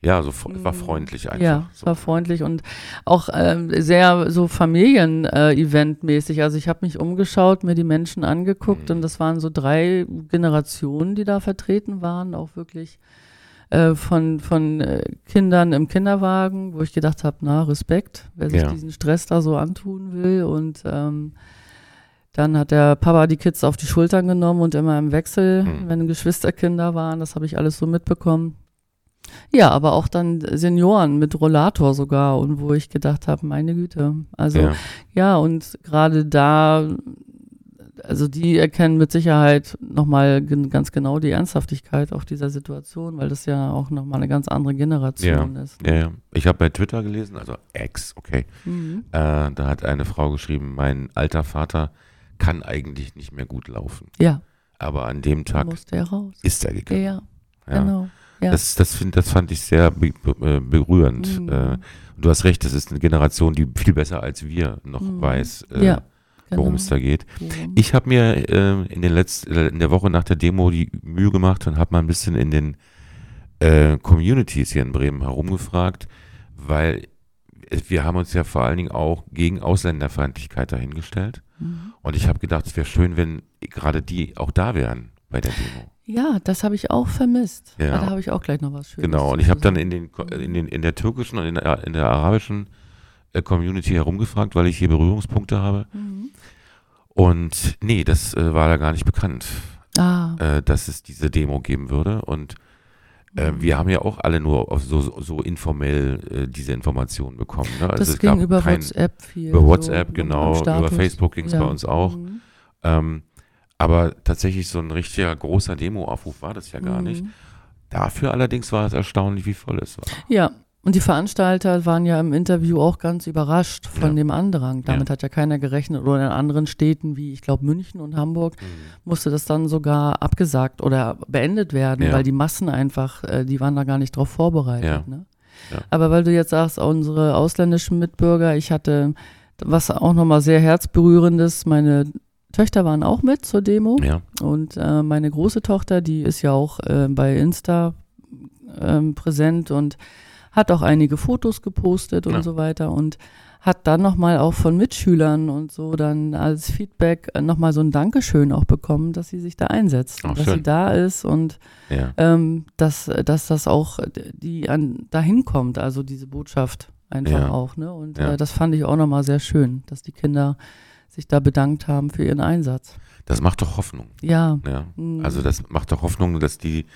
ja, so war freundlich einfach. Mhm. Ja, es so. war freundlich und auch ähm, sehr so Familien-Event-mäßig. also ich habe mich umgeschaut, mir die Menschen angeguckt Mhm. und das waren so drei Generationen, die da vertreten waren, auch wirklich äh, von, von äh, Kindern im Kinderwagen, wo ich gedacht habe, na, Respekt, wer sich Ja. diesen Stress da so antun will und ähm, dann hat der Papa die Kids auf die Schultern genommen und immer im Wechsel, Mhm. wenn Geschwisterkinder waren, das habe ich alles so mitbekommen. Ja, aber auch dann Senioren mit Rollator sogar und wo ich gedacht habe, meine Güte. Also ja, ja. und gerade da, also die erkennen mit Sicherheit nochmal gen ganz genau die Ernsthaftigkeit auch dieser Situation, weil das ja auch nochmal eine ganz andere Generation ist. Ja, ja. Ich habe bei Twitter gelesen, also Ex, okay. Mhm. Äh, da hat eine Frau geschrieben, mein alter Vater kann eigentlich nicht mehr gut laufen. Ja, Aber an dem Tag musste er raus. ist er gegangen. Ja, Ja. genau. Ja. Das, das, find, das fand ich sehr be be äh, berührend. Mhm. Äh, und du hast recht, das ist eine Generation, die viel besser als wir noch Mhm. weiß, äh, Ja, worum genau. es da geht. Worum? Ich habe mir äh, in, den äh, in der Woche nach der Demo die Mühe gemacht und habe mal ein bisschen in den äh, Communities hier in Bremen herumgefragt, weil wir haben uns ja vor allen Dingen auch gegen Ausländerfeindlichkeit dahingestellt. Mhm. Und ich habe gedacht, es wäre schön, wenn gerade die auch da wären bei der Demo. Ja, das habe ich auch vermisst. Ja. Da habe ich auch gleich noch was Schönes Genau, und ich habe dann in, den, in, den, in der türkischen und in der, in der arabischen Community herumgefragt, weil ich hier Berührungspunkte habe. Mhm. Und nee, das äh, war da gar nicht bekannt, Ah, äh, dass es diese Demo geben würde. Und äh, Mhm. wir haben ja auch alle nur so, so, so informell äh, diese Informationen bekommen. Ne? Also das es ging über WhatsApp viel. Über so WhatsApp, am genau, über. Facebook ging es Ja. bei uns auch. Mhm. Ähm, aber tatsächlich so ein richtiger großer Demo-Aufruf war das ja gar nicht. Mhm. Dafür allerdings war es erstaunlich, wie voll es war. Ja, und die Veranstalter waren ja im Interview auch ganz überrascht von Ja. dem Andrang. Damit hat ja keiner gerechnet. Oder in anderen Städten wie, ich glaube, München und Hamburg musste das dann sogar abgesagt oder beendet werden, Ja. weil die Massen einfach, äh, die waren da gar nicht drauf vorbereitet. Ja. Ne? Ja. Aber weil du jetzt sagst, unsere ausländischen Mitbürger, ich hatte, was auch nochmal sehr herzberührendes, meine Töchter waren auch mit zur Demo. Ja, Und äh, meine große Tochter, die ist ja auch äh, bei Insta ähm, präsent und hat auch einige Fotos gepostet und Ja. so weiter und hat dann nochmal auch von Mitschülern und so dann als Feedback nochmal so ein Dankeschön auch bekommen, dass sie sich da einsetzt, und dass schön. sie da ist und Ja. ähm, dass, dass das auch die an dahin kommt, also diese Botschaft einfach Ja. auch, ne? Und Ja. äh, das fand ich auch nochmal sehr schön, dass die Kinder sich da bedankt haben für ihren Einsatz. Das macht doch Hoffnung. Ja. Ja. Mhm. Also das macht doch Hoffnung, dass die,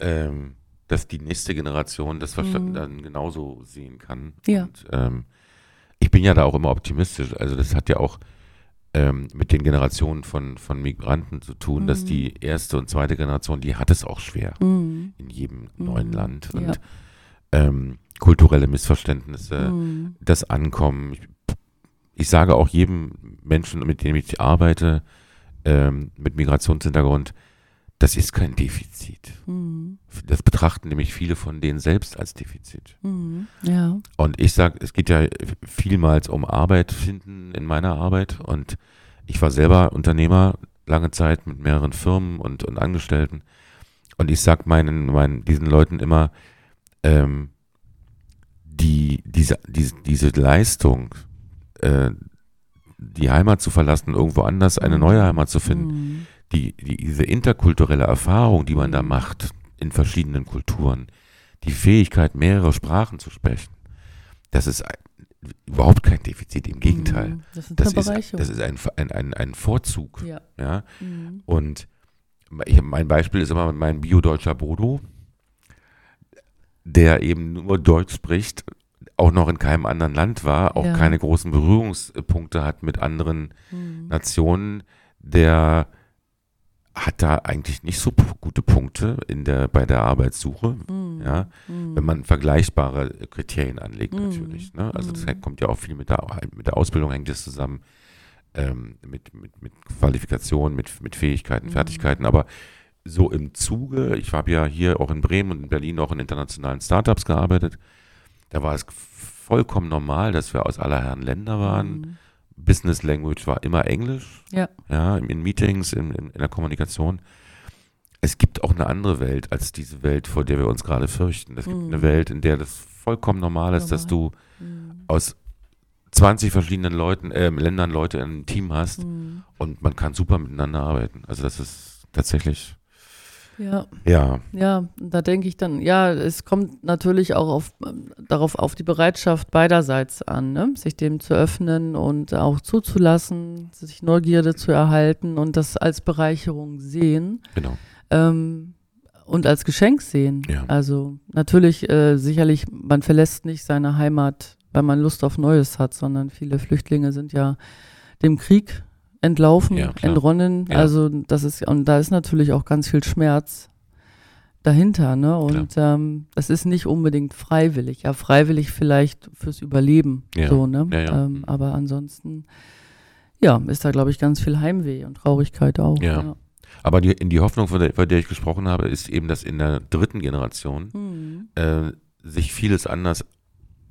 ähm, dass die nächste Generation das Mhm. dann genauso sehen kann. Ja. Und, ähm, ich bin ja da auch immer optimistisch. Also das hat ja auch ähm, mit den Generationen von, von Migranten zu tun, dass Mhm. die erste und zweite Generation, die hat es auch schwer Mhm. in jedem Mhm. neuen Land. Und Ja. ähm, kulturelle Missverständnisse, Mhm. das Ankommen. Ich, ich sage auch jedem Menschen, mit dem ich arbeite, ähm, mit Migrationshintergrund, das ist kein Defizit. Mhm. Das betrachten nämlich viele von denen selbst als Defizit. Mhm. Ja. Und ich sage, es geht ja vielmals um Arbeit finden in meiner Arbeit. Und ich war selber Unternehmer lange Zeit mit mehreren Firmen und, und Angestellten. Und ich sage meinen, meinen, diesen Leuten immer, ähm, die, diese, diese, diese Leistung, äh, die Heimat zu verlassen, irgendwo anders eine neue Heimat zu finden, Mhm. Die, die, diese interkulturelle Erfahrung, die man da Mhm. macht in verschiedenen Kulturen, die Fähigkeit, mehrere Sprachen zu sprechen, das ist ein, überhaupt kein Defizit, im Gegenteil. Mhm. Das ist Das ist, das ist ein, ein, ein, ein Vorzug. ja. Ja? Mhm. Und ich, mein Beispiel ist immer mein Bio-Deutscher Bodo, der eben nur Deutsch spricht, auch noch in keinem anderen Land war, auch Ja. keine großen Berührungspunkte hat mit anderen Mhm. Nationen, der hat da eigentlich nicht so gute Punkte in der, bei der Arbeitssuche, Mhm. ja, Mhm. wenn man vergleichbare Kriterien anlegt Mhm. natürlich. Ne? Also das kommt ja auch viel mit der, mit der Ausbildung hängt das zusammen, ähm, mit, mit, mit Qualifikation, mit, mit Fähigkeiten. Fertigkeiten, aber so im Zuge, ich habe ja hier auch in Bremen und in Berlin auch in internationalen Startups gearbeitet, da war es vollkommen normal, dass wir aus aller Herren Länder waren. Business Language war immer Englisch. Ja. Ja, in Meetings, in, in, in der Kommunikation. Es gibt auch eine andere Welt als diese Welt, vor der wir uns gerade fürchten. Es gibt Mhm. eine Welt, in der das vollkommen normal ist, dass du Mhm. aus 20 verschiedenen Leuten, äh, Ländern Leute in einem Team hast Mhm. und man kann super miteinander arbeiten. Also das ist tatsächlich, Ja. ja, Ja, da denke ich dann, ja, es kommt natürlich auch auf, darauf auf die Bereitschaft beiderseits an, ne? sich dem zu öffnen und auch zuzulassen, sich Neugierde zu erhalten und das als Bereicherung sehen genau. ähm, und als Geschenk sehen. Ja. Also natürlich, äh, sicherlich, man verlässt nicht seine Heimat, weil man Lust auf Neues hat, sondern viele Flüchtlinge sind ja dem Krieg entlaufen, Ja, entronnen. Ja. Also das ist, und da ist natürlich auch ganz viel Schmerz dahinter, ne? Und ähm, das ist nicht unbedingt freiwillig. Ja, freiwillig vielleicht fürs Überleben, Ja. so, ne? Ähm, aber ansonsten, ja, ist da, glaube ich, ganz viel Heimweh und Traurigkeit auch. Ja. Aber die, in die Hoffnung, von der, von der ich gesprochen habe, ist eben, dass in der dritten Generation Hm. äh, sich vieles anders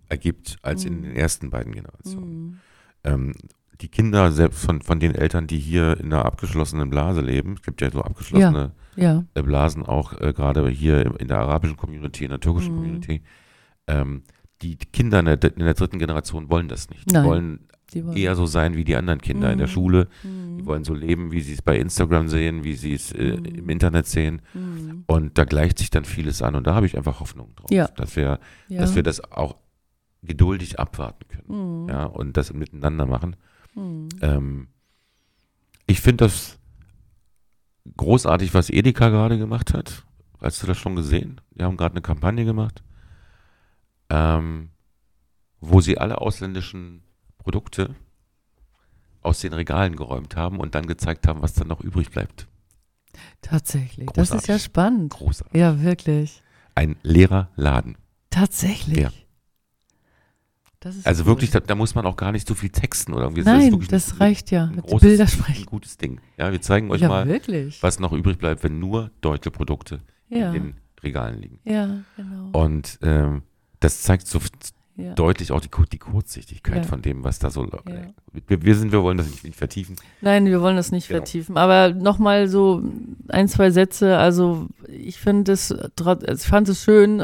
ergibt als in Mhm. den ersten beiden Generationen. Hm. Ähm, die Kinder selbst von, von den Eltern, die hier in einer abgeschlossenen Blase leben, es gibt ja so abgeschlossene Ja. äh, Blasen auch äh, gerade hier in der arabischen Community, in der türkischen Mhm. Community, ähm, die Kinder in der, in der dritten Generation wollen das nicht. Die wollen Die wollen- eher so sein wie die anderen Kinder in der Mhm. Schule. Hm. Die wollen so leben, wie sie es bei Instagram sehen, wie sie es äh, Mhm. im Internet sehen. Hm. Und da gleicht sich dann vieles an. Und da habe ich einfach Hoffnung drauf, Ja. dass, wir, Ja. dass wir das auch geduldig abwarten können. Hm. Ja, und das miteinander machen. Hm. Ähm, ich finde das großartig, was Edeka gerade gemacht hat. Hast du das schon gesehen? Die haben gerade eine Kampagne gemacht, ähm, wo sie alle ausländischen Produkte aus den Regalen geräumt haben und dann gezeigt haben, was dann noch übrig bleibt. Tatsächlich. Das ist ja Großartig. spannend. Großartig. Ja, wirklich. Ein leerer Laden. Tatsächlich. Ja. Das Also cool. wirklich, da, da muss man auch gar nicht so viel texten oder irgendwie. Das Nein, das ein- reicht ja. ein Mit großes, Bilder Ein sprechen. gutes Ding. Ja, wir zeigen euch Ja, mal, wirklich. was noch übrig bleibt, wenn nur deutsche Produkte Ja. in den Regalen liegen. Ja, genau. Und ähm, das zeigt so ja. deutlich auch die, die Kurzsichtigkeit Ja. von dem, was da so. Ja. Wir, wir sind, wir wollen das nicht, nicht vertiefen. Nein, wir wollen das nicht Genau. vertiefen. Aber nochmal so ein, zwei Sätze. Also ich finde es, trot- ich fand es schön,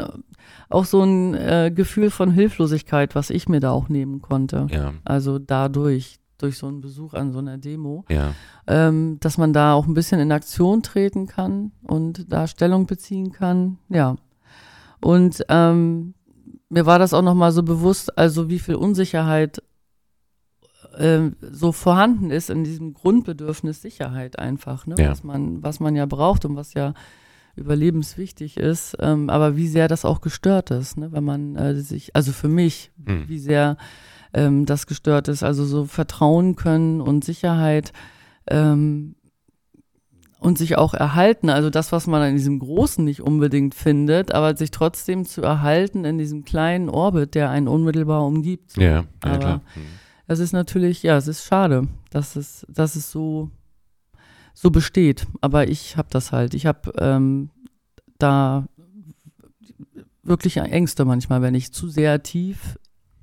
auch so ein äh, Gefühl von Hilflosigkeit, was ich mir da auch nehmen konnte. Ja. Also dadurch, durch so einen Besuch an so einer Demo, Ja. ähm, dass man da auch ein bisschen in Aktion treten kann und da Stellung beziehen kann. Ja. Und ähm, mir war das auch nochmal so bewusst, also wie viel Unsicherheit ähm, so vorhanden ist in diesem Grundbedürfnis Sicherheit einfach, ne? Ja. was, man, was man ja braucht und was ja überlebenswichtig ist, ähm, aber wie sehr das auch gestört ist, ne? wenn man äh, sich, also für mich, Hm. wie sehr ähm, das gestört ist, also so Vertrauen können und Sicherheit ähm, und sich auch erhalten, also das, was man in diesem Großen nicht unbedingt findet, aber sich trotzdem zu erhalten in diesem kleinen Orbit, der einen unmittelbar umgibt. So. Ja, ja klar. Es ist natürlich, ja, es ist schade, dass es, dass es so, so besteht. Aber ich habe das halt. Ich habe ähm, da wirklich Ängste manchmal, wenn ich zu sehr tief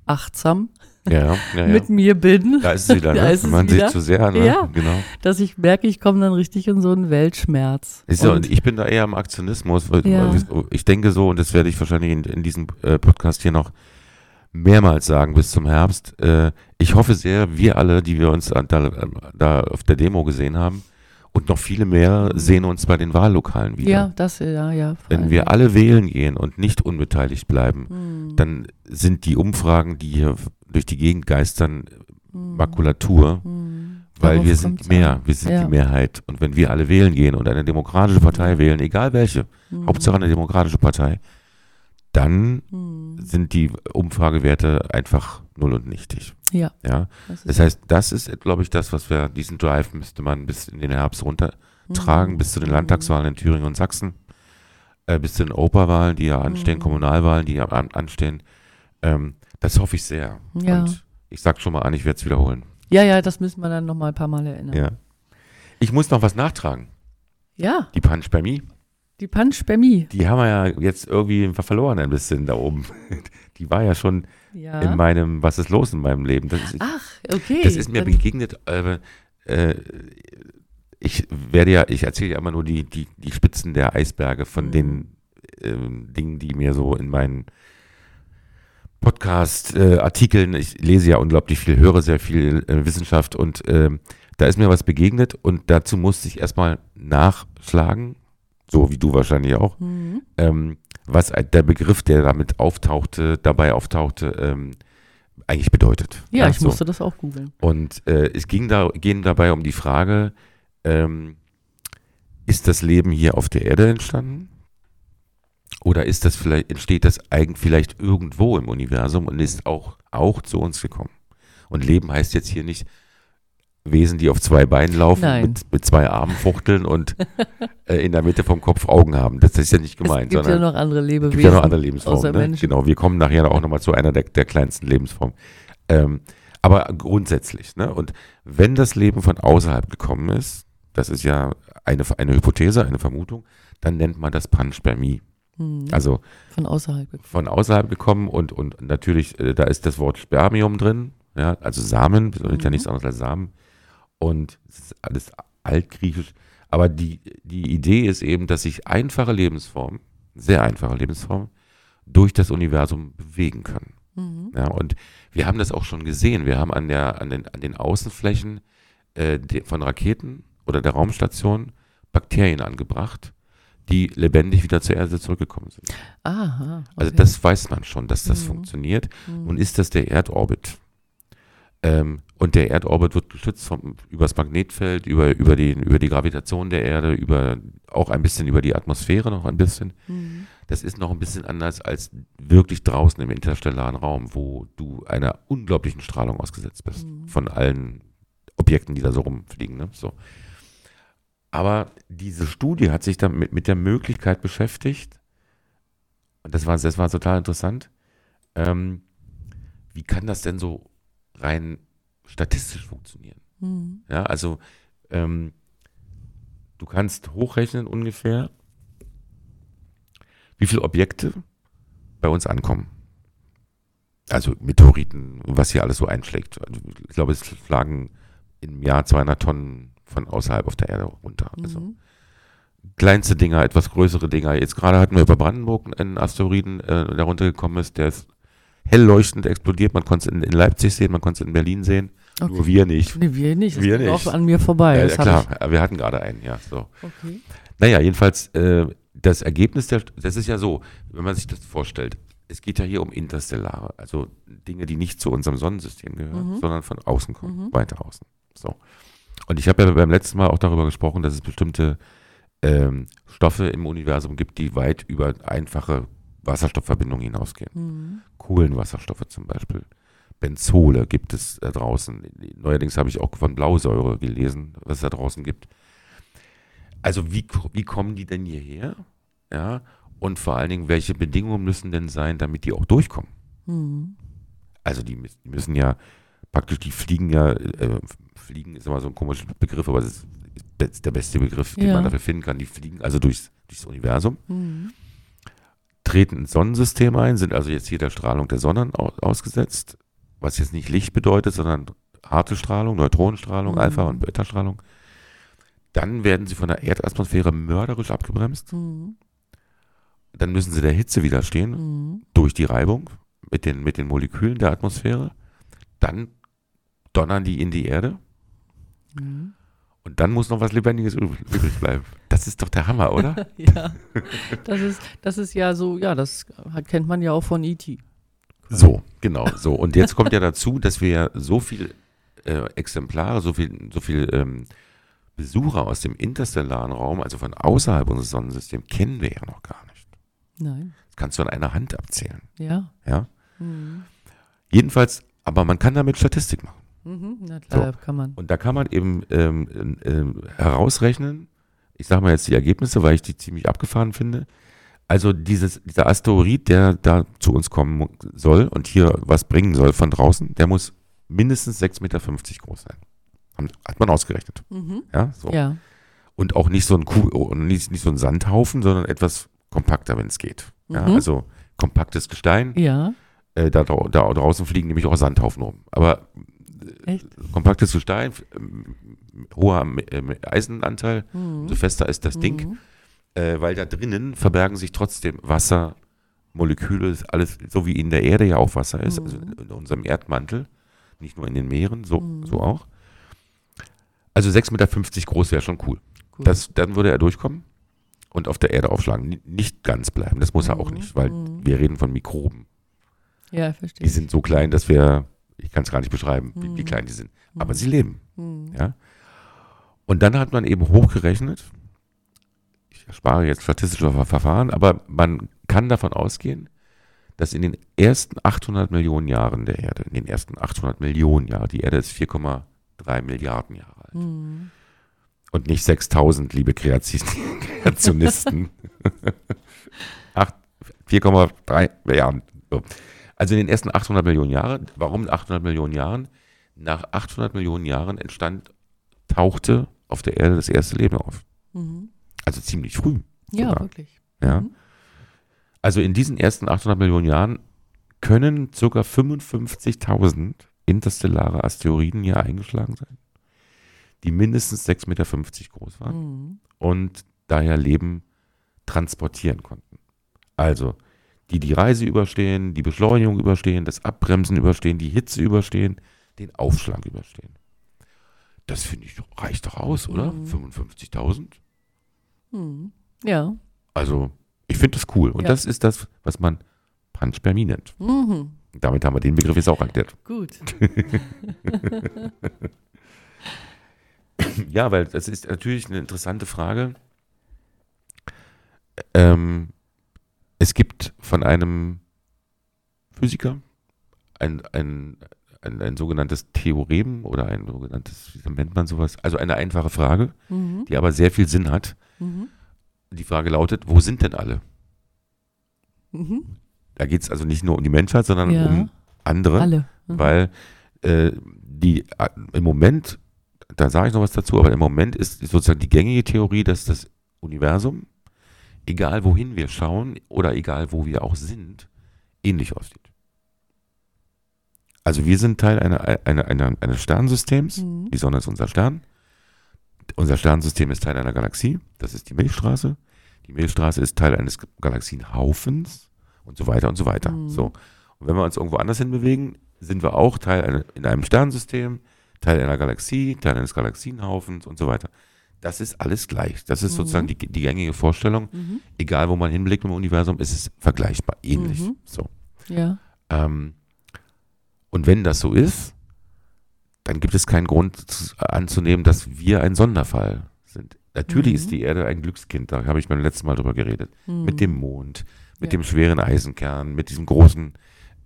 achtsam Ja, ja, mit mir bin, Da ist es wieder, ne? Da ist Wenn man wieder. sich zu sehr, ne? Ja. Genau. dass ich merke, ich komme dann richtig in so einen Weltschmerz. Ist Und- und ich bin da eher im Aktionismus. Ich denke so, und das werde ich wahrscheinlich in, in diesem äh, Podcast hier noch mehrmals sagen bis zum Herbst. Äh, ich hoffe sehr, wir alle, die wir uns an, da, da auf der Demo gesehen haben, und noch viele mehr sehen uns bei den Wahllokalen wieder. ja, das, ja, ja. Wenn wir alle wählen gehen und nicht unbeteiligt bleiben, Hm, dann sind die Umfragen, die hier durch die Gegend geistern, Makulatur. hm. Weil Darauf wir sind mehr, an. wir sind Ja. die Mehrheit. Und wenn wir alle wählen gehen und eine demokratische Partei wählen, egal welche, Hm, Hauptsache eine demokratische Partei, dann hm. sind die Umfragewerte einfach null und nichtig. Ja, Ja, das das heißt, das ist, glaube ich, das, was wir, diesen Drive müsste man bis in den Herbst runtertragen, hm, bis zu den hm. Landtagswahlen in Thüringen und Sachsen, äh, bis zu den Operwahlen, die ja anstehen, Mhm. Kommunalwahlen, die ja an, anstehen. Ähm, das hoffe ich sehr. Ja. Und ich sag schon mal an, ich werde es wiederholen. Ja, ja, das müssen wir dann noch mal ein paar Mal erinnern. Ja. Ich muss noch was nachtragen. Ja, Die Panspermie. Die Panspermie. Die haben wir ja jetzt irgendwie verloren ein bisschen da oben. Die war ja schon Ja. in meinem, was ist los in meinem Leben? Das ist, Ach, okay. das ist mir Dann- begegnet. Äh, äh, ich werde ja, ich erzähle ja immer nur die, die, die Spitzen der Eisberge von Mhm. den ähm, Dingen, die mir so in meinen Podcast-Artikeln, ich lese ja unglaublich viel, höre sehr viel äh, Wissenschaft und ähm, da ist mir was begegnet und dazu musste ich erstmal nachschlagen, so wie du wahrscheinlich auch, Mhm. ähm, was der Begriff, der damit auftauchte, dabei auftauchte, ähm, eigentlich bedeutet. Ja, ich so. musste das auch googeln. Und äh, es ging, da, ging dabei um die Frage, ähm, ist das Leben hier auf der Erde entstanden? Oder ist das vielleicht, entsteht das eigentlich vielleicht irgendwo im Universum und ist auch, auch zu uns gekommen? Und Leben heißt jetzt hier nicht Wesen, die auf zwei Beinen laufen, Nein. mit, mit zwei Armen fuchteln und äh, in der Mitte vom Kopf Augen haben. Das ist ja nicht gemeint, es gibt ja sondern noch andere Lebewesen. gibt ja noch andere Lebensformen. Ne? Genau, wir kommen nachher auch nochmal zu einer der, der kleinsten Lebensformen. Ähm, aber grundsätzlich, ne? Und wenn das Leben von außerhalb gekommen ist, das ist ja eine, eine Hypothese, eine Vermutung, dann nennt man das Panspermie. Mhm. Also Von außerhalb. von außerhalb gekommen und, und natürlich, äh, da ist das Wort Spermium drin, ja, also Samen, bedeutet ja Mhm. nichts anderes als Samen. Und es ist alles altgriechisch. Aber die, die Idee ist eben, dass sich einfache Lebensformen, sehr einfache Lebensformen, durch das Universum bewegen können. Mhm. Ja, und wir haben das auch schon gesehen. Wir haben an, der, an, den, an den Außenflächen äh, von Raketen oder der Raumstation Bakterien angebracht, die lebendig wieder zur Erde zurückgekommen sind. Aha. Also okay. das weiß man schon, dass das Mhm. funktioniert. Mhm. Nun ist das der Erdorbit. Ähm, und der Erdorbit wird geschützt vom, über das Magnetfeld, über, über, den, über die Gravitation der Erde, über, auch ein bisschen über die Atmosphäre noch ein bisschen. Mhm. Das ist noch ein bisschen anders als wirklich draußen im interstellaren Raum, wo du einer unglaublichen Strahlung ausgesetzt bist. Mhm. Von allen Objekten, die da so rumfliegen. Ne? So. Aber diese Studie hat sich dann mit, mit der Möglichkeit beschäftigt, und das war, das war total interessant, ähm, wie kann das denn so rein statistisch funktionieren? Mhm. Ja, also ähm, du kannst hochrechnen ungefähr, wie viele Objekte bei uns ankommen. Also Meteoriten, was hier alles so einschlägt. Also ich glaube, es schlagen im Jahr 200 Tonnen von außerhalb auf der Erde runter. Also Mhm. kleinste Dinger, etwas größere Dinger. Jetzt gerade hatten wir über Brandenburg einen Asteroiden, äh, der runtergekommen ist, der ist hell leuchtend explodiert. Man konnte es in, in, Leipzig sehen, man konnte es in Berlin sehen. Okay. Nur wir nicht. Nee, wir nicht. Das wir nicht. auch an mir vorbei. Ja, klar, wir hatten gerade einen, ja. So. Okay. Naja, jedenfalls, äh, das Ergebnis, der, das ist ja so, wenn man sich das vorstellt, es geht ja hier um Interstellare, also Dinge, die nicht zu unserem Sonnensystem gehören, mhm. sondern von außen kommen, mhm. weiter außen. So. Und ich habe ja beim letzten Mal auch darüber gesprochen, dass es bestimmte ähm, Stoffe im Universum gibt, die weit über einfache Wasserstoffverbindungen hinausgehen. Mhm. Kohlenwasserstoffe zum Beispiel. Benzole gibt es da draußen. Neuerdings habe ich auch von Blausäure gelesen, was es da draußen gibt. Also wie, wie kommen die denn hierher? Ja, und vor allen Dingen, welche Bedingungen müssen denn sein, damit die auch durchkommen? Mhm. Also die, die, müssen ja praktisch, die fliegen ja, äh, fliegen ist immer so ein komischer Begriff, aber das ist der beste Begriff, den ja. man dafür finden kann. Die fliegen also durchs, durchs Universum. Mhm treten ins Sonnensystem ein, sind also jetzt hier der Strahlung der Sonne ausgesetzt, was jetzt nicht Licht bedeutet, sondern harte Strahlung, Neutronenstrahlung, mhm. Alpha- und Beta-Strahlung. Dann werden sie von der Erdatmosphäre mörderisch abgebremst. Mhm. Dann müssen sie der Hitze widerstehen mhm. durch die Reibung mit den, mit den Molekülen der Atmosphäre. Dann donnern die in die Erde. Mhm. Und dann muss noch was Lebendiges übrig bleiben. Das ist doch der Hammer, oder? ja. Das ist, das ist ja so, ja, das kennt man ja auch von E.T. So, genau, so. Und jetzt kommt ja dazu, dass wir ja so viel äh, Exemplare, so viel, so viel ähm, Besucher aus dem interstellaren Raum, also von außerhalb unseres Sonnensystems, kennen wir ja noch gar nicht. Nein. Das kannst du an einer Hand abzählen. Ja. Ja. Mhm. Jedenfalls, aber man kann damit Statistik machen. Mhm, na klar, so. kann man. Und da kann man eben ähm, ähm, herausrechnen, ich sage mal jetzt die Ergebnisse, weil ich die ziemlich abgefahren finde. Also dieses, dieser Asteroid, der da zu uns kommen soll und hier was bringen soll von draußen, der muss mindestens 6,50 Meter groß sein. Hat man ausgerechnet. Mhm. Ja, so. ja. Und auch nicht so ein Kuh, nicht, nicht so ein Sandhaufen, sondern etwas kompakter, wenn es geht. Mhm. Ja, also kompaktes Gestein. Ja. Äh, da, da draußen fliegen nämlich auch Sandhaufen rum. Aber Echt? kompaktes Gestein, hoher Eisenanteil, mhm. umso fester ist das mhm. Ding, äh, weil da drinnen verbergen sich trotzdem Wassermoleküle, alles so wie in der Erde ja auch Wasser ist, also mhm. also in unserem Erdmantel, nicht nur in den Meeren, so, mhm. so auch. Also 6,50 Meter groß wäre schon cool. cool. Das, dann würde er durchkommen und auf der Erde aufschlagen. Nicht ganz bleiben, das muss er auch mhm. nicht, weil mhm. wir reden von Mikroben. Ja, verstehe. Die sind so klein, dass wir ich kann es gar nicht beschreiben, wie, wie, hm. klein die sind. Aber sie leben. Ja? Und dann hat man eben hochgerechnet, erspare jetzt statistische Verfahren, aber man kann davon ausgehen, dass in den ersten 800 Millionen Jahren der Erde, in den ersten 800 Millionen Jahren, die Erde ist 4,3 Milliarden Jahre alt. Mhm. Und nicht 6000, liebe Kreationisten. 4,3 Milliarden. So. Also in den ersten 800 Millionen Jahren, warum 800 Millionen Jahren? Nach 800 Millionen Jahren entstand, tauchte auf der Erde das erste Leben auf. Mhm. Also ziemlich früh. Ja, sogar. wirklich. Ja. Mhm. Also in diesen ersten 800 Millionen Jahren können ca. 55.000 interstellare Asteroiden hier eingeschlagen sein, die mindestens 6,50 Meter groß waren mhm. und daher Leben transportieren konnten. Also die die Reise überstehen, die Beschleunigung überstehen, das Abbremsen überstehen, die Hitze überstehen, den Aufschlag überstehen. Das finde ich, reicht doch aus, oder? Mhm. 55.000? Mhm. Ja. Also, ich finde das cool. Und ja. das ist das, was man Panspermie nennt. Mhm. Damit haben wir den Begriff jetzt auch erklärt. Gut. ja, weil das ist natürlich eine interessante Frage. Ähm, es gibt von einem Physiker ein, ein, ein, ein, sogenanntes Theorem oder ein sogenanntes, wie nennt man sowas? Also eine einfache Frage, mhm. die aber sehr viel Sinn hat. Mhm. Die Frage lautet, wo sind denn alle? Mhm. Da geht es also nicht nur um die Menschheit, sondern ja. um andere. Alle. Mhm. Weil äh, die äh, im Moment, da sage ich noch was dazu, aber im Moment ist sozusagen die gängige Theorie, dass das Universum egal wohin wir schauen oder egal wo wir auch sind, ähnlich aussieht. Also wir sind Teil einer, einer, einer, eines Sternsystems, mhm. die Sonne ist unser Stern. unser Sternensystem ist Teil einer Galaxie, das ist die Milchstraße. Die Milchstraße ist Teil eines Galaxienhaufens und so weiter und so weiter. Mhm. So. Und wenn wir uns irgendwo anders hin bewegen, sind wir auch Teil eine, in einem Sternensystem, Teil einer Galaxie, Teil eines Galaxienhaufens und so weiter. Das ist alles gleich. Das ist Mhm. sozusagen die, die gängige Vorstellung. Mhm. Egal, wo man hinblickt im Universum, ist es vergleichbar, ähnlich. Mhm. So. Ja. Ähm, und wenn das so ist, dann gibt es keinen Grund zu, anzunehmen, dass wir ein Sonderfall sind. Natürlich Mhm. ist die Erde ein Glückskind, da habe ich beim letzten Mal drüber geredet. Mhm. Mit dem Mond, mit Ja. dem schweren Eisenkern, mit diesem großen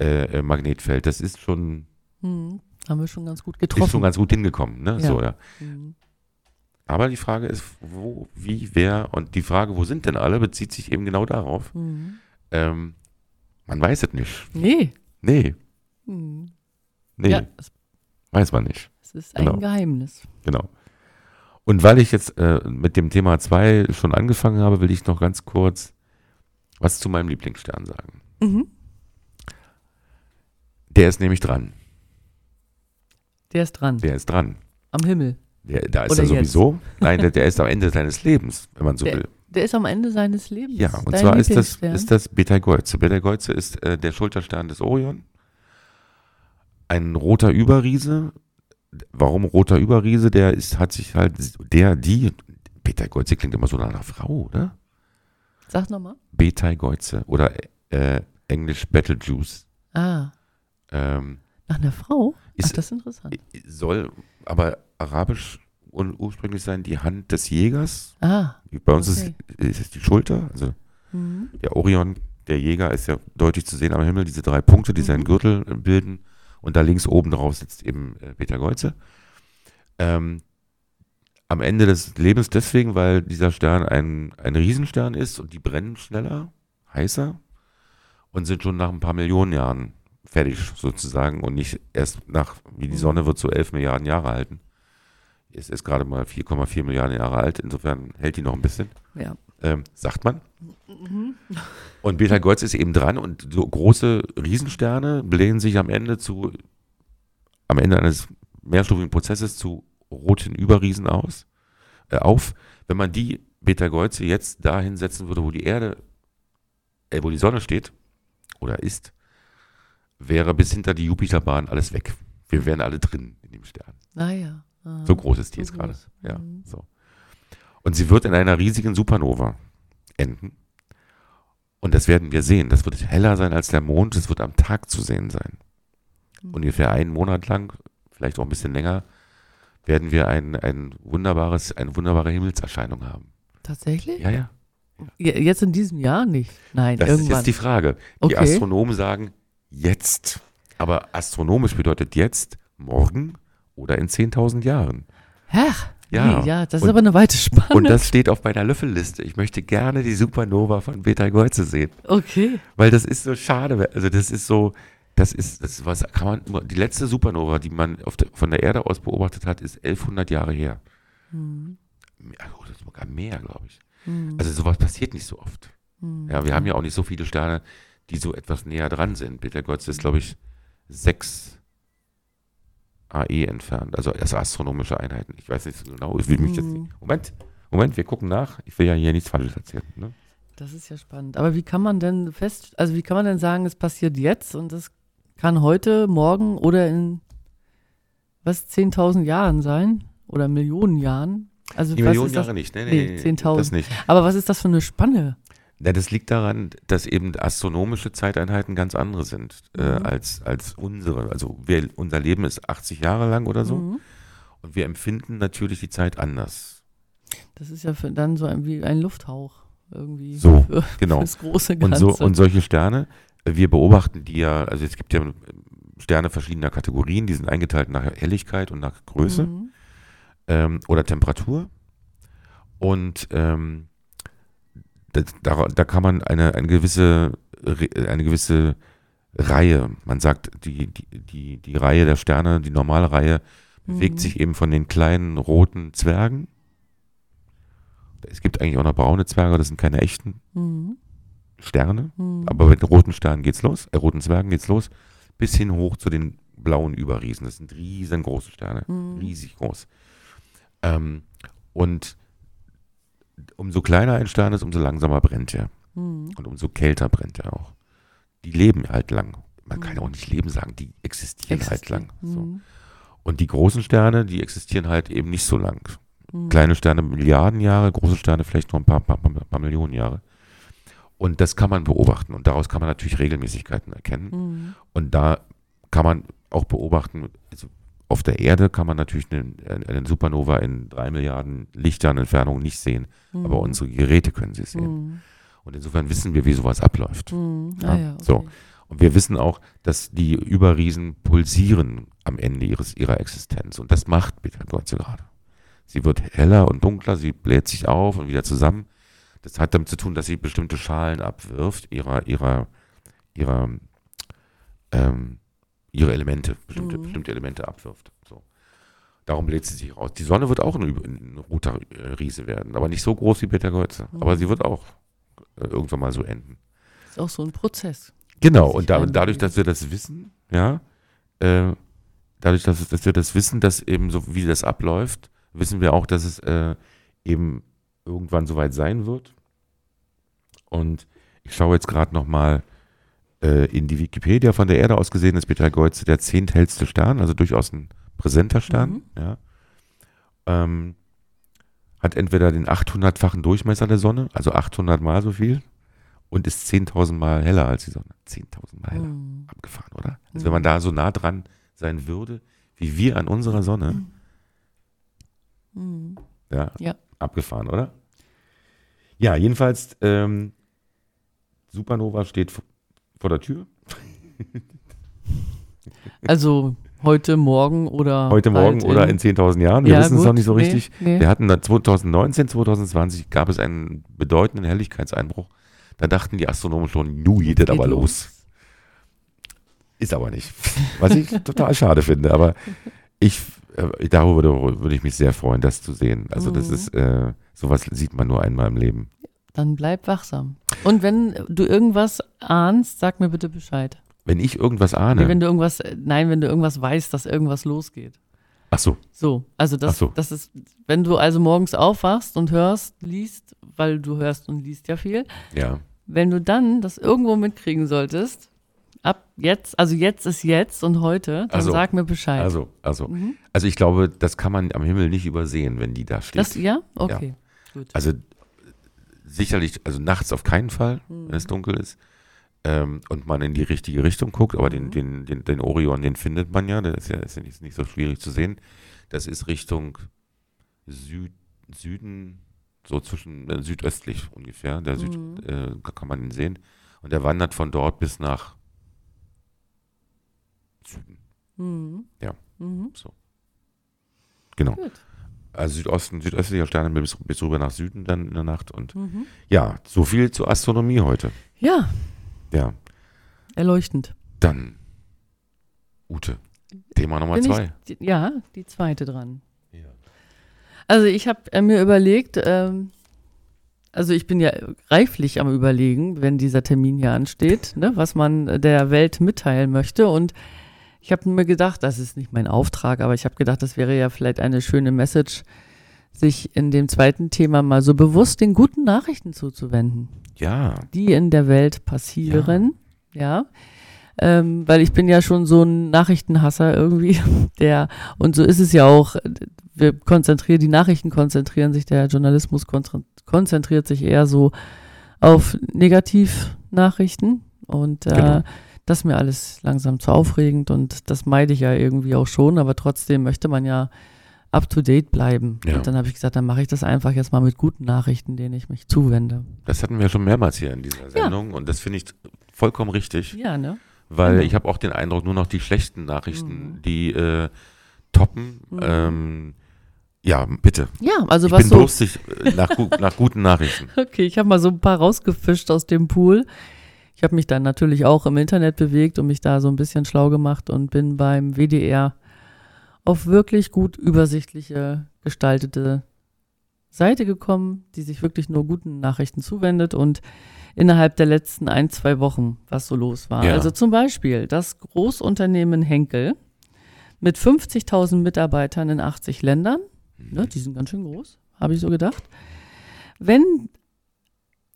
äh, äh, Magnetfeld. Das ist schon, Mhm. Haben wir schon ganz gut ist getroffen. schon ganz gut hingekommen. Ne? Ja. So, ja. Mhm. Aber die Frage ist, wo, wie, wer und die Frage, wo sind denn alle, bezieht sich eben genau darauf. Mhm. Ähm, man weiß es nicht. Nee. Nee, Mhm. nee, Ja, weiß man nicht. es ist ein Genau. Geheimnis. Genau. Und weil ich jetzt äh, mit dem Thema 2 schon angefangen habe, will ich noch ganz kurz was zu meinem Lieblingsstern sagen. Mhm. Der ist nämlich dran. Der ist dran. Der ist dran. Am Himmel. Der, da ist Oder er sowieso. Nein, der, der ist am Ende seines Lebens, wenn man so Der- will. Der ist am Ende seines Lebens. Ja, und Dein zwar ist das, ist das Betelgeuse. Betelgeuse ist äh, der Schulterstern des Orion. Ein roter Überriese. Warum roter Überriese? Der ist, hat sich halt, der, die, Betelgeuse klingt immer so nach einer Frau, oder? Sag nochmal. Betelgeuse oder äh, Englisch Betelgeuse. Ah, Ähm, nach einer Frau? Ach, Ist- das ist interessant. soll aber arabisch und ursprünglich sein die Hand des Jägers. Ah. Bei uns Okay. ist, ist es die Schulter. Also Mhm. der Orion, der Jäger, ist ja deutlich zu sehen am Himmel. Diese drei Punkte, die Mhm. seinen Gürtel bilden. Und da links oben drauf sitzt eben äh, Betelgeuse. Ähm, am Ende des Lebens deswegen, weil dieser Stern ein, ein Riesenstern ist und die brennen schneller, heißer und sind schon nach ein paar Millionen Jahren fertig sozusagen und nicht erst nach, wie die. Sonne wird so 11 Milliarden Jahre halten. Es ist gerade mal 4,4 Milliarden Jahre alt, insofern hält die noch ein bisschen, Ja. Ähm, sagt man. Mhm. Und Betelgeuse ist eben dran und so große Riesensterne blähen sich am Ende zu, am Ende eines mehrstufigen Prozesses zu roten Überriesen aus, äh, auf. Wenn man die Betelgeuse jetzt da hinsetzen würde, wo die Erde, äh, wo die Sonne steht oder ist, wäre bis hinter die Jupiterbahn alles weg. Wir wären alle drin in dem Stern. Naja. Ah. So groß ist die So jetzt gerade. Ja, Mhm. so. Und sie wird in einer riesigen Supernova enden. Und das werden wir sehen. Das wird heller sein als der Mond. Es wird am Tag zu sehen sein. Mhm. Ungefähr einen Monat lang, vielleicht auch ein bisschen länger, werden wir ein, ein wunderbares, eine wunderbare Himmelserscheinung haben. Tatsächlich? Ja, ja. Ja, Jetzt in diesem Jahr nicht. Nein, Das ist irgendwann. jetzt die Frage. Die Okay. Astronomen sagen jetzt. Aber astronomisch bedeutet jetzt morgen oder in 10.000 Jahren. Ach, Ja. nee, ja, das ist Und- aber eine weite Spanne. Und das steht auf meiner Löffelliste. Ich möchte gerne die Supernova von Betelgeuse sehen. okay. Weil das ist so schade. Also das ist so, das ist, das ist was kann man, nur- die letzte Supernova, die man der, von der Erde aus beobachtet hat, ist 1100 Jahre her. Mhm. Oh, das ist sogar mehr, glaube ich. Mhm. Also sowas passiert nicht so oft. Mhm. Ja, wir haben ja auch nicht so viele Sterne, die so etwas näher dran sind. Betelgeuse ist, glaube ich, sechs AE entfernt, also als astronomische Einheiten. Ich weiß nicht so genau, ich will mich jetzt Mhm. nicht. Moment, Moment, wir gucken nach. Ich will ja hier nichts Falsches erzählen. Ne? Das ist ja spannend. Aber wie kann man denn fest, also wie kann man denn sagen, es passiert jetzt und es kann heute, morgen oder in was 10.000 Jahren sein oder Millionen Jahren? Also Die Millionen? Jahre nicht, ne? Nee, 10.000. Das nicht. Aber was ist das für eine Spanne? Ja, das liegt daran, dass eben astronomische Zeiteinheiten ganz andere sind äh, Mhm. als, als unsere. Also wir, unser Leben ist 80 Jahre lang oder so Mhm. und wir empfinden natürlich die Zeit anders. Das ist ja für, dann so ein, wie ein Lufthauch irgendwie. So, für, Genau. Fürs große Und, Ganze. so, und solche Sterne, äh, wir beobachten die ja, also es gibt ja äh, Sterne verschiedener Kategorien, die sind eingeteilt nach Helligkeit und nach Größe Mhm. ähm, oder Temperatur. Und ähm, da, da kann man eine, eine, gewisse, eine gewisse Reihe, man sagt, die, die, die, die Reihe der Sterne, die normale Reihe, bewegt Mhm. sich eben von den kleinen roten Zwergen. Es gibt eigentlich auch noch braune Zwerge, das sind keine echten Mhm. Sterne. Mhm. Aber mit den roten Sternen geht's los, äh, roten Zwergen geht's los, bis hin hoch zu den blauen Überriesen. Das sind riesengroße Sterne, Mhm. riesig groß. Ähm, Und umso kleiner ein Stern ist, umso langsamer brennt er. Mhm. Und umso kälter brennt er auch. Die leben halt lang. Man kann auch nicht leben sagen, die existieren halt lang. So. Mhm. Und die großen Sterne, die existieren halt eben nicht so lang. Mhm. Kleine Sterne Milliarden Jahre, große Sterne vielleicht nur ein paar, paar, paar, paar Millionen Jahre. Und das kann man beobachten. Und daraus kann man natürlich Regelmäßigkeiten erkennen. Mhm. Und da kann man auch beobachten, also auf der Erde kann man natürlich einen, einen Supernova in drei Milliarden Lichtjahren Entfernung nicht sehen. Mhm. Aber unsere Geräte können sie sehen. Mhm. Und insofern wissen wir, wie sowas abläuft. Mhm. Ja, Ah, ja, okay. so. Und wir wissen auch, dass die Überriesen pulsieren am Ende ihres, ihrer Existenz. Und das macht Betelgeuse gerade. Sie wird heller und dunkler, sie bläht sich auf und wieder zusammen. Das hat damit zu tun, dass sie bestimmte Schalen abwirft, ihrer, ihrer, ihrer, ähm, ihre Elemente, bestimmte, Mhm. bestimmte Elemente abwirft. So. Darum bläht sie sich raus. Die Sonne wird auch ein, ein roter äh, Riese werden, aber nicht so groß wie Betelgeuse. Aber Mhm. sie wird auch äh, irgendwann mal so enden. Ist auch so ein Prozess. Genau, und da, dadurch, dass wir das wissen, ja, äh, dadurch, dass, dass wir das wissen, dass eben so, wie das abläuft, wissen wir auch, dass es äh, eben irgendwann soweit sein wird. Und ich schaue jetzt gerade nochmal äh, in die Wikipedia von der Erde aus gesehen, ist Betelgeuse der zehnthellste Stern, also durchaus ein präsenter Stern, Mhm. ja. Ähm, hat entweder den 800-fachen Durchmesser der Sonne, also 800 mal so viel, und ist 10.000 mal heller als die Sonne. 10.000 mal heller. Mhm. Abgefahren, oder? Also wenn man da so nah dran sein würde, wie wir an unserer Sonne, Mhm. ja, Ja. abgefahren, oder? Ja, jedenfalls, ähm, Supernova steht vor der Tür. Also heute, morgen oder Heute Morgen bald oder in 10.000 Jahren. Wir Ja, wissen es noch nicht so Nee, richtig. nee. Wir hatten dann 2019, 2020 gab es einen bedeutenden Helligkeitseinbruch. Da dachten die Astronomen schon, nu geht das aber Geht los. Ist aber nicht. Was ich total schade finde. Aber ich, äh, darüber würde, würde ich mich sehr freuen, das zu sehen. Also das Mhm. ist, äh, sowas sieht man nur einmal im Leben. Dann bleib wachsam. Und wenn du irgendwas ahnst, sag mir bitte Bescheid. Wenn ich irgendwas ahne, Nee, wenn du irgendwas, nein, wenn du irgendwas weißt, dass irgendwas losgeht. ach so, So, also das, Ach so. das ist, wenn du also morgens aufwachst und hörst, liest, weil du hörst und liest ja viel, ja, wenn du dann das irgendwo mitkriegen solltest, ab jetzt, also jetzt ist jetzt und heute, dann Also, sag mir Bescheid. also, also, Mhm. also ich glaube, das kann man am Himmel nicht übersehen, wenn die da steht. das, ja? Okay. Gut. Also sicherlich, also nachts auf keinen Fall, Mhm. wenn es dunkel ist. Ähm, und man in die richtige Richtung guckt, aber den, Mhm. den, den, den Orion, den findet man ja, der ist ja, ist ja nicht, nicht so schwierig zu sehen. Das ist Richtung Süd, Süden, so zwischen äh, südöstlich ungefähr. Der Süd, Mhm. äh, da kann man ihn sehen. Und er wandert von dort bis nach Süden. Mhm. Ja. Mhm. Genau. Gut. Also Südosten, südöstlicher Sterne bis, bis rüber nach Süden dann in der Nacht. Und Mhm. ja, so viel zur Astronomie heute. Ja, Ja. erleuchtend. Dann, Ute, Thema Nummer Bin zwei. Ich, ja, die zweite dran. Also ich habe äh, mir überlegt, ähm, also ich bin ja reiflich am Überlegen, wenn dieser Termin hier ansteht, ne, was man der Welt mitteilen möchte. Und ich habe mir gedacht, das ist nicht mein Auftrag, aber ich habe gedacht, das wäre ja vielleicht eine schöne Message, sich in dem zweiten Thema mal so bewusst den guten Nachrichten zuzuwenden Ja, die in der Welt passieren, ja. Ähm, weil ich bin ja schon so ein Nachrichtenhasser irgendwie, der, und so ist es ja auch, wir konzentrieren, die Nachrichten konzentrieren sich, der Journalismus konzentri- konzentriert sich eher so auf Negativnachrichten und äh, Genau. Das ist mir alles langsam zu aufregend und das meide ich ja irgendwie auch schon, aber trotzdem möchte man ja up to date bleiben. Ja. Und dann habe ich gesagt, dann mache ich das einfach jetzt mal mit guten Nachrichten, denen ich mich zuwende. das hatten wir schon mehrmals hier in dieser Sendung und das finde ich vollkommen richtig, Ja, ne? weil Genau. ich habe auch den Eindruck, nur noch die schlechten Nachrichten, Mhm. die äh, toppen. Mhm. Ähm, ja, bitte. Ja, also ich was bin so. durstig äh, nach, nach guten Nachrichten. Okay, ich habe mal so ein paar rausgefischt aus dem Pool. Ich habe mich dann natürlich auch im Internet bewegt und mich da so ein bisschen schlau gemacht und bin beim WDR auf wirklich gut übersichtliche gestaltete Seite gekommen, die sich wirklich nur guten Nachrichten zuwendet und innerhalb der letzten ein, zwei Wochen, was so los war. Ja. Also zum Beispiel das Großunternehmen Henkel mit 50.000 Mitarbeitern in 80 Ländern, ne, die sind ganz schön groß, habe ich so gedacht. Wenn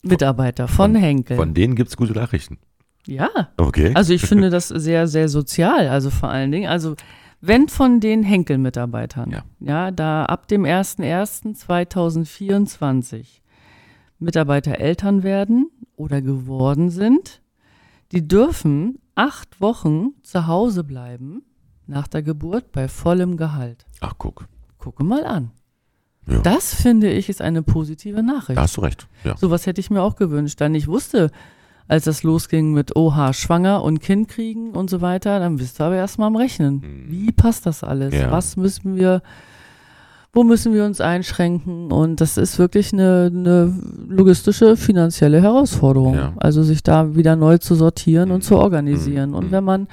Mitarbeiter von, von Henkel. Von denen gibt es gute Nachrichten. Ja. Okay. Also ich finde das sehr, sehr sozial, also vor allen Dingen. Also wenn von den Henkel-Mitarbeitern, ja. ja, da ab dem 01.01.2024 Mitarbeiter Eltern werden oder geworden sind, die dürfen acht Wochen zu Hause bleiben nach der Geburt bei vollem Gehalt. Ach, guck. Gucke mal an. Ja. Das finde ich ist eine positive Nachricht. Da hast du recht. Ja. Sowas hätte ich mir auch gewünscht. Dann ich wusste, als das losging mit Oha, schwanger und Kind kriegen und so weiter, dann bist du aber erstmal am Rechnen. Hm. Wie passt das alles? Ja. Was müssen wir, wo müssen wir uns einschränken? Und das ist wirklich eine, eine logistische, finanzielle Herausforderung. Ja. Also sich da wieder neu zu sortieren und Mhm. zu organisieren. Mhm. Und wenn man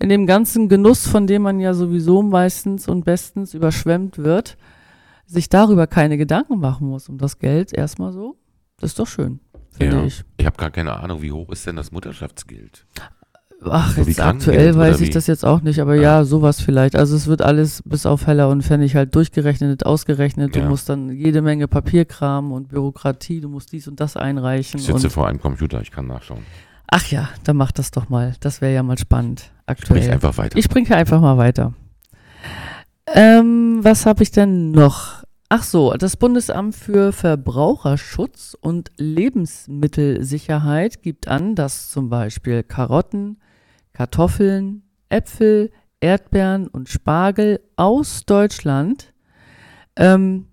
in dem ganzen Genuss, von dem man ja sowieso meistens und bestens überschwemmt wird, sich darüber keine Gedanken machen muss um das Geld erstmal so, das ist doch schön, finde Ja. ich. Ich habe gar keine Ahnung, wie hoch ist denn das Mutterschaftsgeld? Ach, So wie jetzt aktuell weiß ich das jetzt auch nicht, aber Ja. ja. sowas vielleicht. Also es wird alles bis auf Heller und Pfennig halt durchgerechnet, ausgerechnet. Du Ja. musst dann jede Menge Papierkram und Bürokratie, du musst dies und das einreichen. Ich sitze vor einem Computer, ich kann nachschauen. ach ja, dann mach das doch mal. Das wäre ja mal spannend aktuell. Sprich einfach weiter. Ich bringe einfach mal weiter. Ähm, was habe ich denn noch? Ach so, das Bundesamt für Verbraucherschutz und Lebensmittelsicherheit gibt an, dass zum Beispiel Karotten, Kartoffeln, Äpfel, Erdbeeren und Spargel aus Deutschland ähm,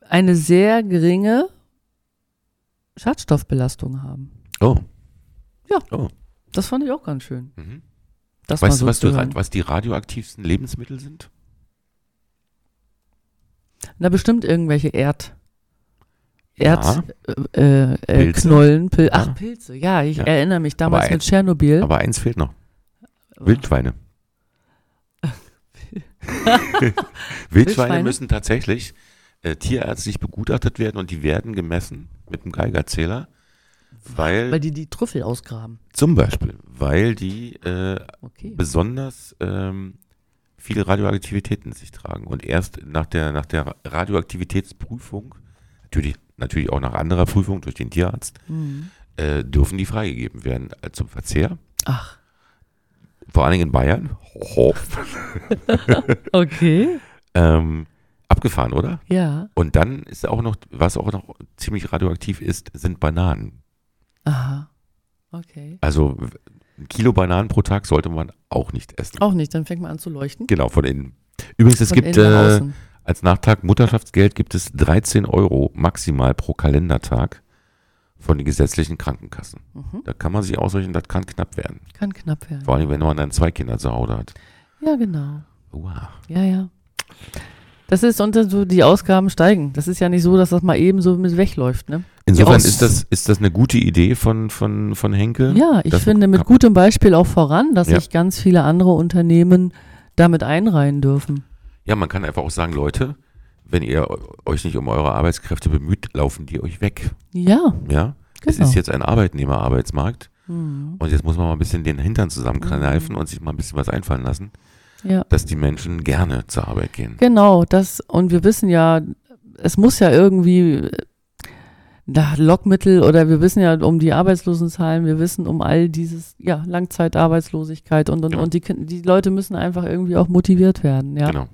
eine sehr geringe Schadstoffbelastung haben. oh. Ja. Oh. Das fand ich auch ganz schön. Mhm. Weißt du, was, du, was die radioaktivsten Lebensmittel sind? Na, bestimmt irgendwelche Erd. Ja. Erd, äh, äh, Pilze. Pil Ach, Ja. Pilze, ja, ich Ja. erinnere mich damals Aber ein- mit Tschernobyl. Aber eins fehlt noch. Wildschweine. Wildschweine Wildschweine? müssen tatsächlich äh, tierärztlich begutachtet werden und die werden gemessen mit einem Geigerzähler, weil, weil die die Trüffel ausgraben. zum Beispiel, weil die äh, Okay. besonders ähm, viele Radioaktivität in sich tragen und erst nach der, nach der Radioaktivitätsprüfung, natürlich, natürlich auch nach anderer Prüfung durch den Tierarzt, Mhm. äh, dürfen die freigegeben werden äh, zum Verzehr. Ach, Vor allen Dingen in Bayern. Ho. okay. Ähm, abgefahren, oder? Ja. Und dann ist auch noch, was auch noch ziemlich radioaktiv ist, sind Bananen. Aha. Okay. Also ein Kilo Bananen pro Tag sollte man auch nicht essen. Auch nicht, dann fängt man an zu leuchten. Genau, von innen. Übrigens, es Von gibt äh, als Nachtrag Mutterschaftsgeld gibt es 13 Euro maximal pro Kalendertag von den gesetzlichen Krankenkassen. Mhm. Da kann man sich ausrechnen, das kann knapp werden. Kann knapp werden. Vor allem, wenn man dann zwei Kinder zu Hause hat. Ja, genau. Wow. Ja, ja. Das ist unter so, die Ausgaben steigen. Das ist ja nicht so, dass das mal eben so mit wegläuft, ne? Insofern ist das, ist das eine gute Idee von, von, von Henkel. Ja, ich Das finde mit gutem Beispiel auch voran, dass Ja. sich ganz viele andere Unternehmen damit einreihen dürfen. Ja, man kann einfach auch sagen, Leute, wenn ihr euch nicht um eure Arbeitskräfte bemüht, laufen die euch weg. Ja, Ja, es genau. ist jetzt ein Arbeitnehmerarbeitsmarkt Mhm. und jetzt muss man mal ein bisschen den Hintern zusammenkneifen und sich mal ein bisschen was einfallen lassen, Ja, dass die Menschen gerne zur Arbeit gehen. genau, das, und wir wissen ja, es muss ja irgendwie, da Lockmittel oder wir wissen ja um die Arbeitslosenzahlen, wir wissen um all dieses, ja, Langzeitarbeitslosigkeit und, und, Genau. und die, die Leute müssen einfach irgendwie auch motiviert werden, ja. Genau.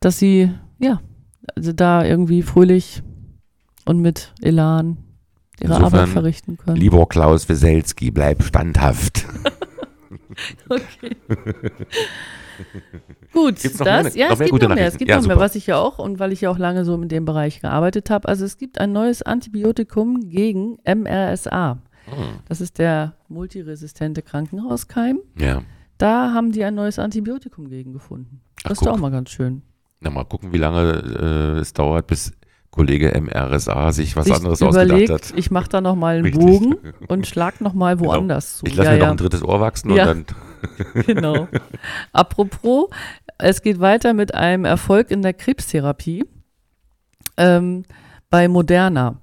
Dass sie, ja, also da irgendwie fröhlich und mit Elan ihre Insofern, Arbeit verrichten können. Lieber Klaus Weselski, bleib standhaft. Okay. Gut, Gibt's noch das, mehr- ja, noch es mehr gibt noch mehr, es gibt Ja, noch mehr, was ich ja auch und weil ich ja auch lange so in dem Bereich gearbeitet habe. Also es gibt ein neues Antibiotikum gegen MRSA. Hm. Das ist der multiresistente Krankenhauskeim. Ja. Da haben die ein neues Antibiotikum gegen gefunden. Ach, Das ist doch guck. auch mal ganz schön. Na, mal gucken, wie lange äh, es dauert, bis Kollege MRSA sich was Sich anderes überlegt, ausgedacht hat. ich mache da noch mal einen Richtig. Bogen und schlag noch mal Genau. woanders zu. Ich lasse ja, mir noch ja. ein drittes Ohr wachsen Ja. und dann. Genau. Apropos, es geht weiter mit einem Erfolg in der Krebstherapie ähm, bei Moderna.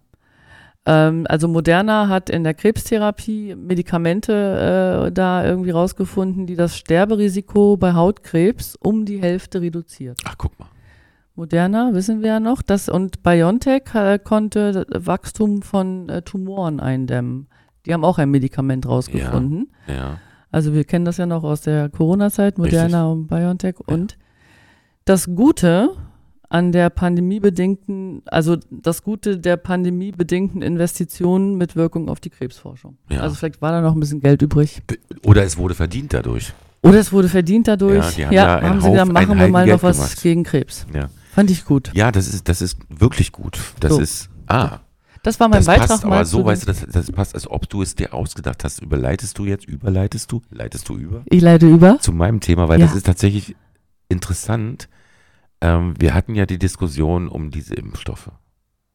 Ähm, also Moderna hat in der Krebstherapie Medikamente äh, da irgendwie rausgefunden, die das Sterberisiko bei Hautkrebs um die Hälfte reduziert. Ach, guck mal. Moderna, wissen wir ja noch. Das, und BioNTech äh, konnte Wachstum von äh, Tumoren eindämmen. Die haben auch ein Medikament rausgefunden. Ja, ja. Also wir kennen das ja noch aus der Corona-Zeit, Moderna Richtig. und BioNTech. Und das Gute an der pandemiebedingten, also das Gute der pandemiebedingten Investitionen mit Wirkung auf die Krebsforschung. Ja. Also vielleicht war da noch ein bisschen Geld übrig. Oder es wurde verdient dadurch. Oder es wurde verdient dadurch. Ja, haben ja haben sie gesagt, Haufen- machen wir mal Heidengeld noch was gemacht. gegen Krebs. Ja, Fand ich gut. ja das, ist, das ist wirklich gut. Das So. ist, ah, Das war mein das Beitrag passt, aber so, weißt du, das, das passt, als ob du es dir ausgedacht hast. Überleitest du jetzt, überleitest du, leitest du über? Ich leite über. zu meinem Thema, weil Ja. das ist tatsächlich interessant. Ähm, wir hatten ja die Diskussion um diese Impfstoffe.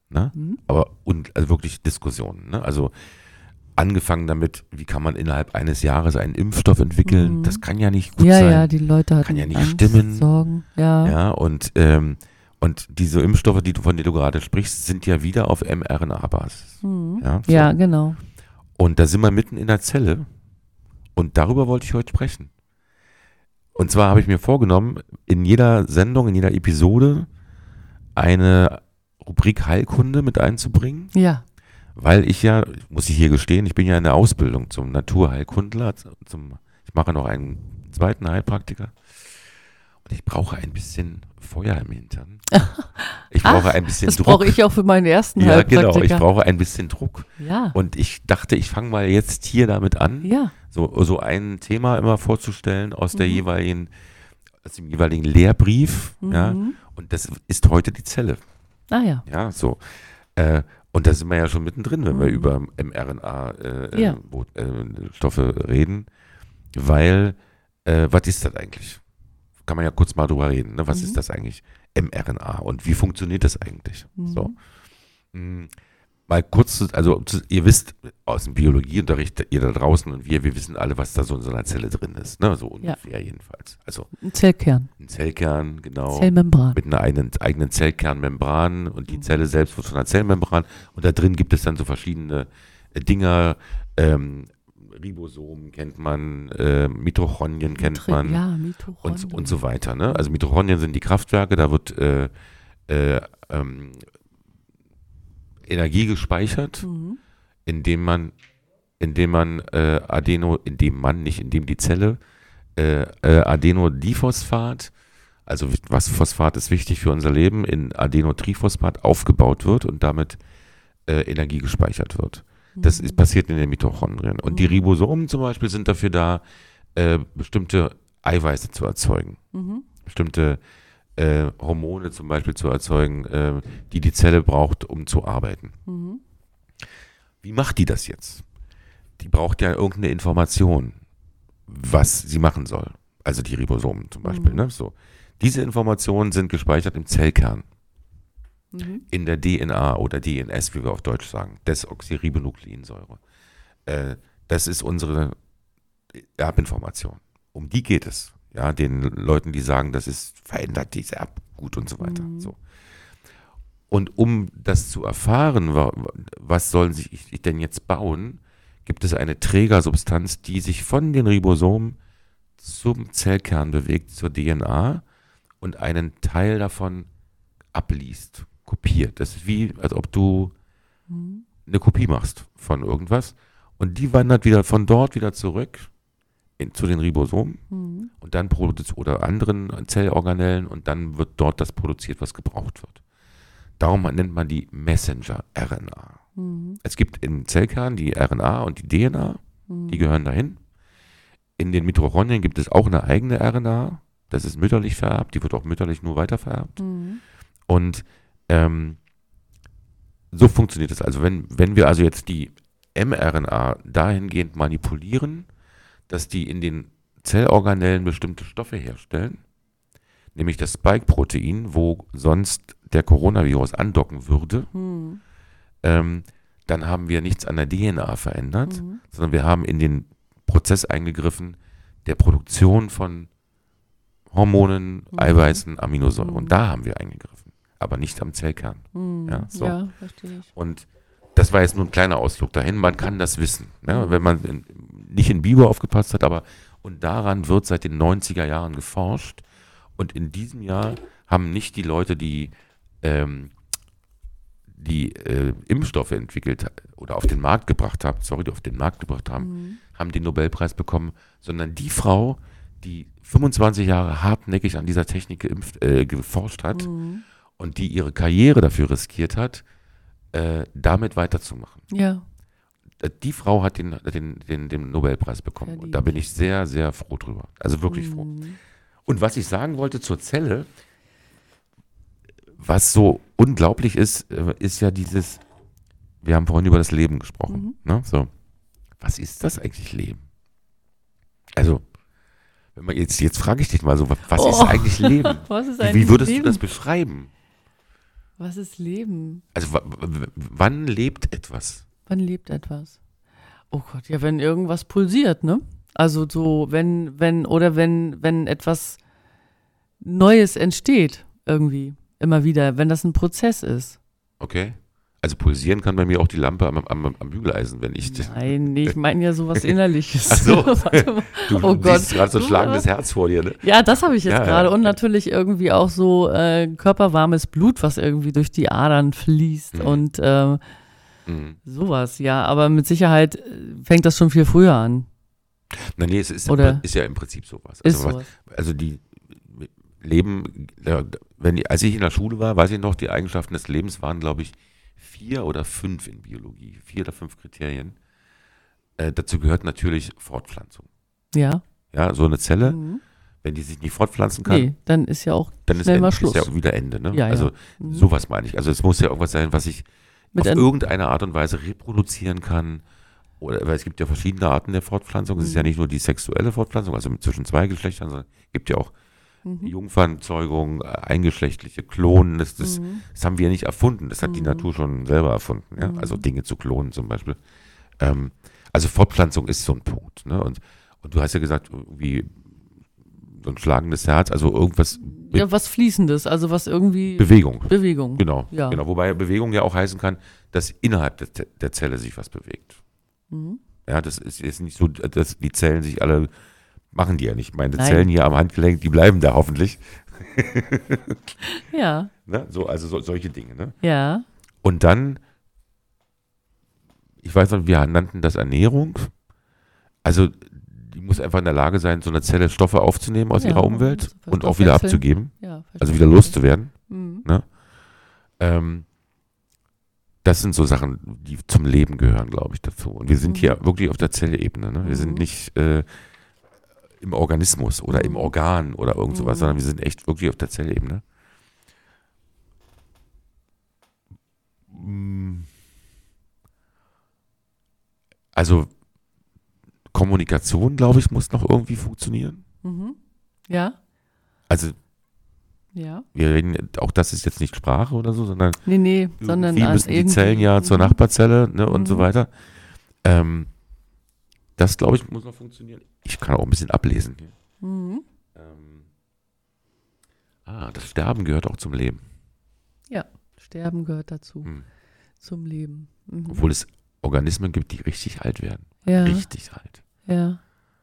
Ne? Mhm. Aber und also wirklich Diskussionen. Ne? Also angefangen damit, wie kann man innerhalb eines Jahres einen Impfstoff entwickeln? Mhm. Das kann ja nicht gut Ja, sein. ja, die Leute hatten Kann ja nicht Angst, stimmen. Sorgen. Ja. Ja, und, ähm, und diese Impfstoffe, die du, von denen du gerade sprichst, sind ja wieder auf mRNA-Basis. Mhm. Ja, so. ja, genau. Und da sind wir mitten in der Zelle. Und darüber wollte ich heute sprechen. Und zwar habe ich mir vorgenommen, in jeder Sendung, in jeder Episode eine Rubrik Heilkunde mit einzubringen, Ja. weil ich ja, muss ich hier gestehen, ich bin ja in der Ausbildung zum Naturheilkundler, zum, ich mache noch einen zweiten Heilpraktiker. Und ich brauche ein bisschen Feuer im Hintern. Ich brauche ein bisschen Das Druck. brauche ich auch für meinen ersten ja, genau. Ich brauche ein bisschen Druck. Ja. Und ich dachte, ich fange mal jetzt hier damit an, Ja. so, so ein Thema immer vorzustellen aus der Mhm. jeweiligen, aus dem jeweiligen Lehrbrief. Ja, Mhm. und das ist heute die Zelle. Ah ja. Ja, so. Äh, und da sind wir ja schon mittendrin, wenn wir Mhm. über mRNA-Stoffe äh, Ja. äh, reden. Weil, äh, was ist das eigentlich? Kann man ja kurz mal drüber reden. Ne? Was Mhm. ist das eigentlich? mRNA und wie funktioniert das eigentlich? Mhm. So. Mm, Mal kurz, zu- also zu, ihr wisst aus dem Biologieunterricht, ihr da draußen und wir, wir wissen alle, was da so in so einer Zelle drin ist. Ne? So Ja. ungefähr jedenfalls. Also Ein Zellkern. ein Zellkern, genau Zellmembran. mit einer eigenen, eigenen Zellkernmembran und die Mhm. Zelle selbst wird von einer Zellmembran und da drin gibt es dann so verschiedene äh, Dinger, ähm, Ribosomen kennt man, äh, Mitochondrien kennt Mitri- man Ja, Mitochondrien. und, und so weiter. Ne? Also Mitochondrien sind die Kraftwerke, da wird äh, äh, ähm, Energie gespeichert, Mhm. indem man, indem man äh, Adeno, indem man, nicht indem die Zelle äh, äh, Adenodiphosphat, also was Phosphat ist wichtig für unser Leben, in Adenotriphosphat aufgebaut wird und damit äh, Energie gespeichert wird. Das Mhm. ist passiert in den Mitochondrien. Und die Mhm. Ribosomen zum Beispiel sind dafür da, äh, bestimmte Eiweiße zu erzeugen, Mhm. bestimmte äh, Hormone zum Beispiel zu erzeugen, äh, die die Zelle braucht, um zu arbeiten. Mhm. Wie macht die das jetzt? Die braucht ja irgendeine Information, was sie machen soll. Also die Ribosomen zum Beispiel. Mhm. Ne? So. Diese Informationen sind gespeichert im Zellkern, Mhm. in der DNA oder DNS, wie wir auf Deutsch sagen, Desoxyribonukleinsäure. Äh, das ist unsere Erbinformation. Um die geht es. Ja, den Leuten, die sagen, das ist verändert dieses Erbgut und so weiter. Mhm. So. Und um das zu erfahren, wa- wa- was sollen sich ich denn jetzt bauen, gibt es eine Trägersubstanz, die sich von den Ribosomen zum Zellkern bewegt, zur DNA und einen Teil davon abliest, kopiert. Das ist wie, als ob du Mhm. eine Kopie machst von irgendwas und die wandert wieder von dort wieder zurück in, zu den Ribosomen Mhm. und dann produziert oder anderen Zellorganellen und dann wird dort das produziert, was gebraucht wird. Darum nennt man die Messenger-RNA. Mhm. Es gibt im Zellkern die RNA und die DNA, Mhm. die gehören dahin. In den Mitochondrien gibt es auch eine eigene RNA, das ist mütterlich vererbt, die wird auch mütterlich nur weitervererbt. Mhm. Und ähm, so funktioniert es. Also wenn, wenn wir also jetzt die mRNA dahingehend manipulieren, dass die in den Zellorganellen bestimmte Stoffe herstellen, nämlich das Spike-Protein, wo sonst der Coronavirus andocken würde, Mhm. ähm, dann haben wir nichts an der DNA verändert, Mhm. sondern wir haben in den Prozess eingegriffen der Produktion von Hormonen, Mhm. Eiweißen, Aminosäuren. Mhm. Und da haben wir eingegriffen, aber nicht am Zellkern. Mhm. Ja, so. ja, verstehe ich. Und das war jetzt nur ein kleiner Ausflug dahin. Man kann das wissen, ne? Mhm. wenn man in, nicht in Biber aufgepasst hat, aber und daran wird seit den 90er Jahren geforscht. Und in diesem Jahr haben nicht die Leute, die ähm, die äh, Impfstoffe entwickelt oder auf den Markt gebracht haben, sorry, die auf den Markt gebracht haben, Mhm. haben den Nobelpreis bekommen, sondern die Frau, die 25 Jahre hartnäckig an dieser Technik geimpft, äh, geforscht hat Mhm. Und die ihre Karriere dafür riskiert hat, äh, damit weiterzumachen. Ja. Äh, Die Frau hat den, den, den, den Nobelpreis bekommen. Und da bin ich sehr, sehr froh drüber. Also wirklich froh. Mhm. Und was ich sagen wollte zur Zelle, was so unglaublich ist, äh, ist ja dieses, wir haben vorhin über das Leben gesprochen. Ne? So, was ist das eigentlich Leben? Also, wenn man jetzt, jetzt frage ich dich mal so, was, was ist Oh. eigentlich Leben? Ist Wie, eigentlich wie würdest Leben? du das beschreiben? Was ist Leben? Also, wann lebt etwas? Wann lebt etwas? Oh Gott, ja, wenn irgendwas pulsiert, ne? Also so, wenn, wenn, oder wenn, wenn etwas Neues entsteht, irgendwie, immer wieder, wenn das ein Prozess ist. Okay? Also pulsieren kann bei mir auch die Lampe am, am, am Bügeleisen, wenn ich. Nein, nee, ich meine ja sowas Innerliches. Ach so. Du, Oh Gott. siehst gerade so ein schlagendes äh, Herz vor dir, ne? Ja, das habe ich jetzt Ja, ja. gerade. Und natürlich irgendwie auch so äh, körperwarmes Blut, was irgendwie durch die Adern fließt Mhm. und ähm, Mhm. sowas, ja. Aber mit Sicherheit äh, fängt das schon viel früher an. Nein, nee, es ist, Oder- ist ja im Prinzip sowas. Also, was- sowas. also die Leben, ja, wenn die, als ich in der Schule war, weiß ich noch, die Eigenschaften des Lebens waren, glaube ich, vier oder fünf in Biologie, vier oder fünf Kriterien. Äh, dazu gehört natürlich Fortpflanzung. Ja. Ja, so eine Zelle, Mhm. wenn die sich nicht fortpflanzen kann, Nee, dann ist ja auch dann ist, Ende, ist ja Schluss. wieder Ende. Ne? Ja, ja. Also Mhm. sowas meine ich. Also es muss ja irgendwas sein, was ich Mit auf ein- irgendeine Art und Weise reproduzieren kann. Oder, weil es gibt ja verschiedene Arten der Fortpflanzung. Es ist ja Mhm. nicht nur die sexuelle Fortpflanzung, also zwischen zwei Geschlechtern, sondern es gibt ja auch Mhm. Jungfernzeugung, äh, eingeschlechtliche Klonen. Das, das, Mhm. das haben wir nicht erfunden. Das hat die Mhm. Natur schon selber erfunden. Ja? Mhm. Also Dinge zu klonen zum Beispiel. Ähm, also Fortpflanzung ist so ein Punkt. Ne? Und, und du hast ja gesagt, irgendwie so ein schlagendes Herz, also irgendwas, Ja, was Fließendes, also was irgendwie Bewegung. Bewegung. Genau, Ja. genau. Wobei Bewegung ja auch heißen kann, dass innerhalb der, der Zelle sich was bewegt. Mhm. Ja, das ist jetzt nicht so, dass die Zellen sich alle machen die ja nicht. Meine Nein. Zellen hier am Handgelenk, die bleiben da hoffentlich. Ja, Ne? So, also so, solche Dinge. Ne? ja. Und dann, ich weiß noch, wir nannten das Ernährung. Also die muss einfach in der Lage sein, so eine Zelle Stoffe aufzunehmen aus Ja, ihrer Umwelt und auch wieder abzugeben, ja also wieder loszuwerden. Mhm. Ähm, das sind so Sachen, die zum Leben gehören, glaube ich, dazu. Und wir sind Mhm. hier wirklich auf der Zellebene. Ne? Wir sind Mhm. nicht äh, im Organismus oder im Mhm. Organ oder irgend sowas, Mhm. sondern wir sind echt wirklich auf der Zellebene. Mm. Also Kommunikation, glaube ich, muss noch irgendwie funktionieren. Mhm. Ja, Also ja. wir reden, auch das ist jetzt nicht Sprache oder so, sondern Nee, nee, sondern müssen die Zellen ja zur Mhm. Nachbarzelle ne, und so Mhm. weiter. Ähm, das, glaube ich, muss noch funktionieren. Ich kann auch ein bisschen ablesen. Mhm. Ähm, ah, das Sterben gehört auch zum Leben. Sterben gehört dazu, Hm. zum Leben. Mhm. Obwohl es Organismen gibt, die richtig alt werden. ja, Richtig alt. ja.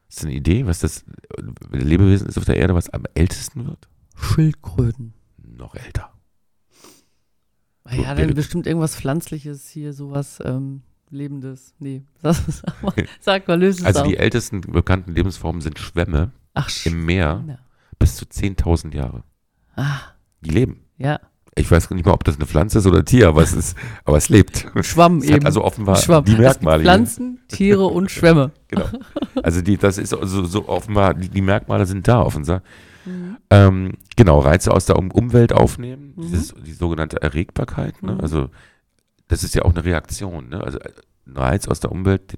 Hast du eine Idee, was das äh, Lebewesen ist auf der Erde, was am ältesten wird? Schildkröten. Noch älter. Ah Ja, wir- dann bestimmt irgendwas Pflanzliches hier, sowas ähm, Lebendes. Nee, sag, mal, sag mal, löse es Also auf. die ältesten bekannten Lebensformen sind Schwämme Ach, im Meer Schweine. bis zu 10.000 Jahre. Ah, Die leben. ja, Ich weiß nicht mal, ob das eine Pflanze ist oder ein Tier, aber es ist, aber es lebt. Schwamm Es eben. hat also offenbar Schwamm. die Es gibt Merkmale. Pflanzen, Tiere und Schwämme. Genau. Also die, das ist also so offenbar, die, die Merkmale sind da offenbar. Mhm. Ähm, genau, Reize aus der um Umwelt aufnehmen, Mhm. dieses, die sogenannte Erregbarkeit. Ne? Mhm. Also das ist ja auch eine Reaktion. Ne? Also ein Reiz aus der Umwelt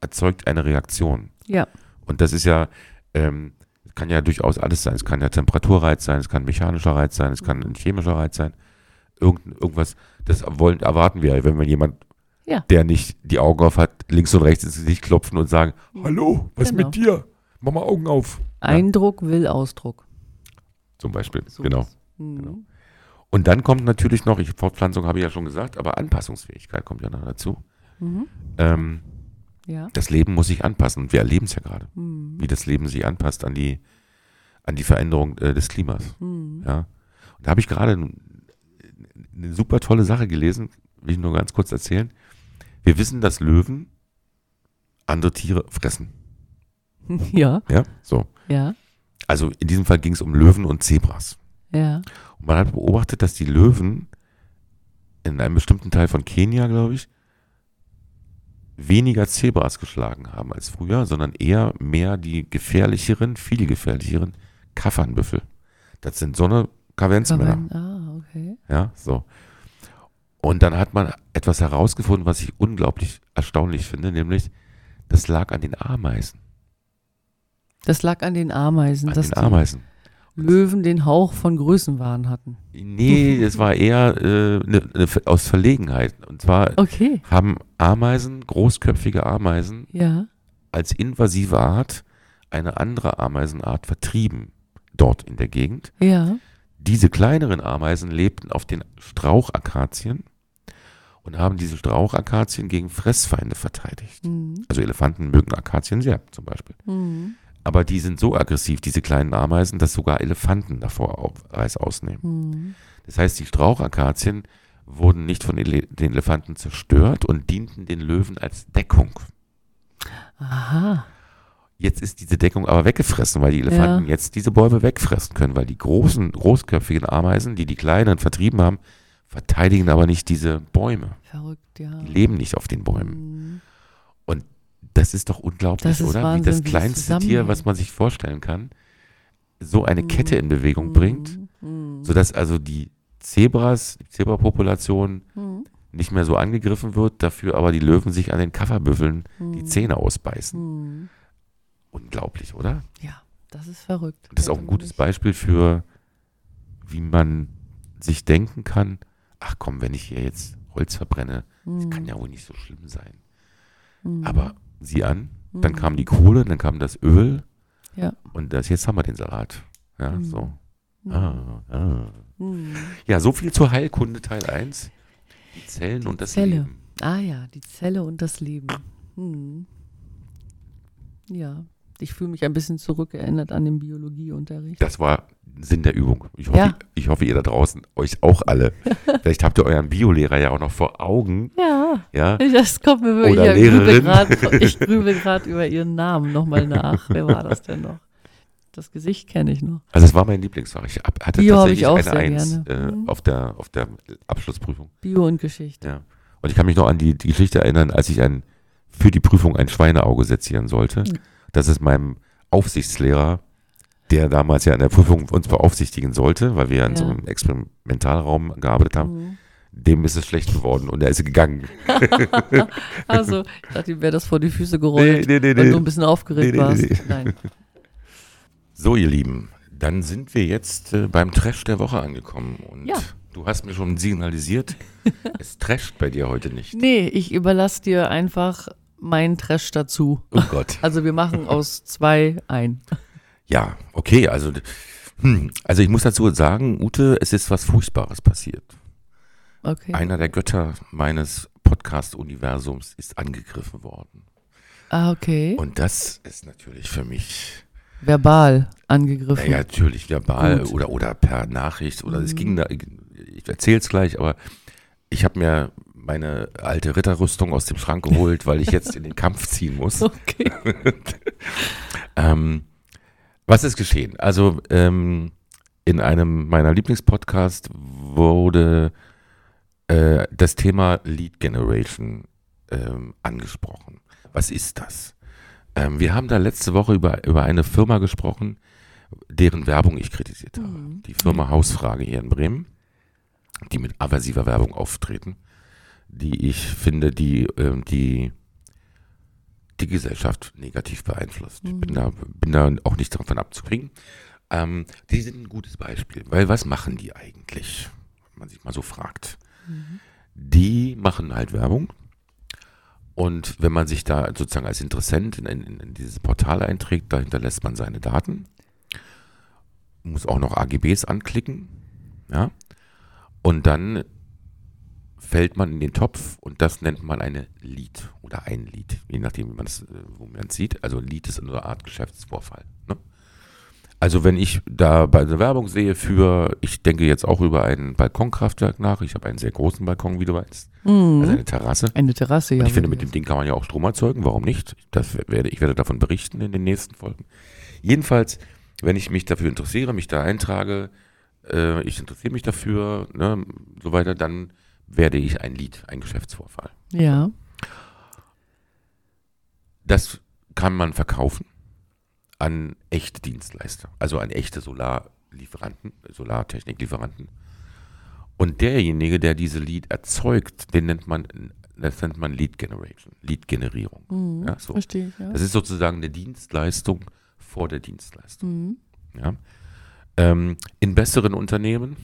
erzeugt eine Reaktion. Ja. Und das ist ja, ähm, kann ja durchaus alles sein. Es kann ja Temperaturreiz sein, es kann mechanischer Reiz sein, es kann ein chemischer Reiz sein. Irgend, irgendwas, das wollen, erwarten wir, wenn wir jemand, Ja. der nicht die Augen auf hat, links und rechts ins Gesicht klopfen und sagen, hallo, was Genau. mit dir? Mach mal Augen auf. Eindruck will Ausdruck. Zum Beispiel, So genau. Mhm. Genau. Und dann kommt natürlich noch, ich, Fortpflanzung habe ich ja schon gesagt, aber Anpassungsfähigkeit kommt ja noch dazu. Mhm. Ähm, Ja. das Leben muss sich anpassen und wir erleben es ja gerade, Mhm. wie das Leben sich anpasst an die, an die Veränderung äh, des Klimas. Mhm. Ja. Und da habe ich gerade eine super tolle Sache gelesen, will ich nur ganz kurz erzählen. Wir wissen, dass Löwen andere Tiere fressen. Ja, Ja, so. ja, Also in diesem Fall ging es um Löwen und Zebras. ja. Man hat beobachtet, dass die Löwen in einem bestimmten Teil von Kenia, glaube ich, weniger Zebras geschlagen haben als früher, sondern eher mehr die gefährlicheren, viel gefährlicheren Kaffernbüffel. Das sind so eine Kavenzmänner. Ah, okay. Ja, so. Und dann hat man etwas herausgefunden, was ich unglaublich erstaunlich finde, nämlich das lag an den Ameisen. Das lag an den Ameisen, An den Ameisen. Löwen den Hauch von Größenwahn hatten. Nee, es war eher äh, ne, ne, aus Verlegenheit. Und zwar Okay, haben Ameisen, großköpfige Ameisen, ja. als invasive Art eine andere Ameisenart vertrieben dort in der Gegend. Ja. Diese kleineren Ameisen lebten auf den Strauchakazien und haben diese Strauchakazien gegen Fressfeinde verteidigt. Mhm. Also Elefanten mögen Akazien sehr zum Beispiel. Mhm. Aber die sind so aggressiv, diese kleinen Ameisen, dass sogar Elefanten davor Reis ausnehmen. Mhm. Das heißt, die Strauchakazien wurden nicht von Ele den Elefanten zerstört und dienten den Löwen als Deckung. Aha. Jetzt ist diese Deckung aber weggefressen, weil die Elefanten Ja. jetzt diese Bäume wegfressen können, weil die großen, großköpfigen Ameisen, die die kleinen vertrieben haben, verteidigen aber nicht diese Bäume. Verrückt, ja. Die leben nicht auf den Bäumen. Mhm. Das ist doch unglaublich, ist oder? Wahnsinn, wie das kleinste Tier, was man sich vorstellen kann, so eine Mhm. Kette in Bewegung bringt, Mhm. sodass also die Zebras, die Zebrapopulation Mhm. nicht mehr so angegriffen wird, dafür aber die Löwen sich an den Kafferbüffeln die Mhm. Zähne ausbeißen. Mhm. Unglaublich, oder? Ja, das ist verrückt. Das ist auch ein gutes Beispiel für, wie man sich denken kann, ach komm, wenn ich hier jetzt Holz verbrenne, das Mhm. kann ja wohl nicht so schlimm sein. Mhm. Sieh an, dann Mhm. kam die Kohle, dann kam das Öl Ja. und das, jetzt haben wir den Salat. Ja, Mhm. so. Mhm. Ah, ah. Mhm. Ja, so viel zur Heilkunde Teil 1. Die Zellen und das Zelle. Leben. Ah ja, die Zelle und das Leben. Hm. Ja, ich fühle mich ein bisschen zurückerinnert an den Biologieunterricht. Das war Sinn der Übung. Ich hoffe, Ja. ich hoffe, ihr da draußen, euch auch alle. Vielleicht habt ihr euren Biolehrer ja auch noch vor Augen. Ja, Ja, das kommt mir wirklich. Oder ich grübel grad- Ich grübel gerade über ihren Namen nochmal nach. Wer war das denn noch? Das Gesicht kenne ich noch. also es war mein Lieblingsfach. Ich hatte Bio habe ich tatsächlich auch eine sehr Eins gerne. äh, Mhm. auf, der, auf der Abschlussprüfung. Bio und Geschichte. Ja. Und ich kann mich noch an die, die Geschichte erinnern, als ich ein, für die Prüfung ein Schweineauge sezieren sollte. Mhm. Das ist meinem Aufsichtslehrer, der damals ja in der Prüfung uns beaufsichtigen sollte, weil wir ja in Ja. so einem Experimentalraum gearbeitet haben, Mhm. Dem ist es schlecht geworden und er ist gegangen. Also, ich dachte, ihm wäre das vor die Füße gerollt, nee, nee, weil du ein bisschen aufgeregt Nee, nee, warst. nee. Nein. So, ihr Lieben, dann sind wir jetzt äh, beim Trash der Woche angekommen. Und Ja. du hast mir schon signalisiert, es trasht bei dir heute nicht. Nee, ich überlasse dir einfach meinen Trash dazu. Oh Gott. Also wir machen aus zwei ein. Ja, okay, also, hm, also ich muss dazu sagen, Ute, es ist was Furchtbares passiert. Okay. Einer der Götter meines Podcast-Universums ist angegriffen worden. ah, okay. Und das ist natürlich für mich, Verbal angegriffen. naja, natürlich verbal Gut. oder, oder per Nachricht oder es Mhm. ging da, ich erzähle es gleich, aber ich habe mir meine alte Ritterrüstung aus dem Schrank geholt, weil ich jetzt in den Kampf ziehen muss. Okay. Ähm, was ist geschehen? Also ähm, in einem meiner Lieblingspodcasts wurde äh, das Thema Lead Generation ähm, angesprochen. Was ist das? Ähm, wir haben da letzte Woche über, über eine Firma gesprochen, deren Werbung ich kritisiert habe. Mhm. Die Firma Hausfrage hier in Bremen, die mit aversiver Werbung auftreten, die ich finde, die, ähm, die die Gesellschaft negativ beeinflusst. Ich bin Mhm. da, bin da auch nicht davon abzukriegen. Ähm, die sind ein gutes Beispiel, weil was machen die eigentlich, wenn man sich mal so fragt? Die machen halt Werbung und wenn man sich da sozusagen als Interessent in, in, in dieses Portal einträgt, da hinterlässt man seine Daten, muss auch noch AGBs anklicken, ja, und dann fällt man in den Topf und das nennt man eine Lead oder ein Lead, je nachdem, wie man es, äh, wo man es sieht. Also Lead ist eine Art Geschäftsvorfall. Ne? Also wenn ich da bei der Werbung sehe für, ich denke jetzt auch über ein Balkonkraftwerk nach. Ich habe einen sehr großen Balkon, wie du weißt. Mhm. Also eine Terrasse. Eine Terrasse, ja. Und ich finde, mit dem Ding kann man ja auch Strom erzeugen. Warum nicht? Das werde, ich werde davon berichten in den nächsten Folgen. Jedenfalls, wenn ich mich dafür interessiere, mich da eintrage, äh, ich interessiere mich dafür, ne, so weiter, dann werde ich ein Lied, ein Geschäftsvorfall. Ja. Das kann man verkaufen an echte Dienstleister, also an echte Solarlieferanten, Solartechniklieferanten. Und derjenige, der diese Lead erzeugt, den nennt man, das nennt man Lead Generation, Lead Generierung. Mhm. Ja, so. Verstehe ich, ja. Das ist sozusagen eine Dienstleistung vor der Dienstleistung. Mhm. Ja. Ähm, in besseren Unternehmen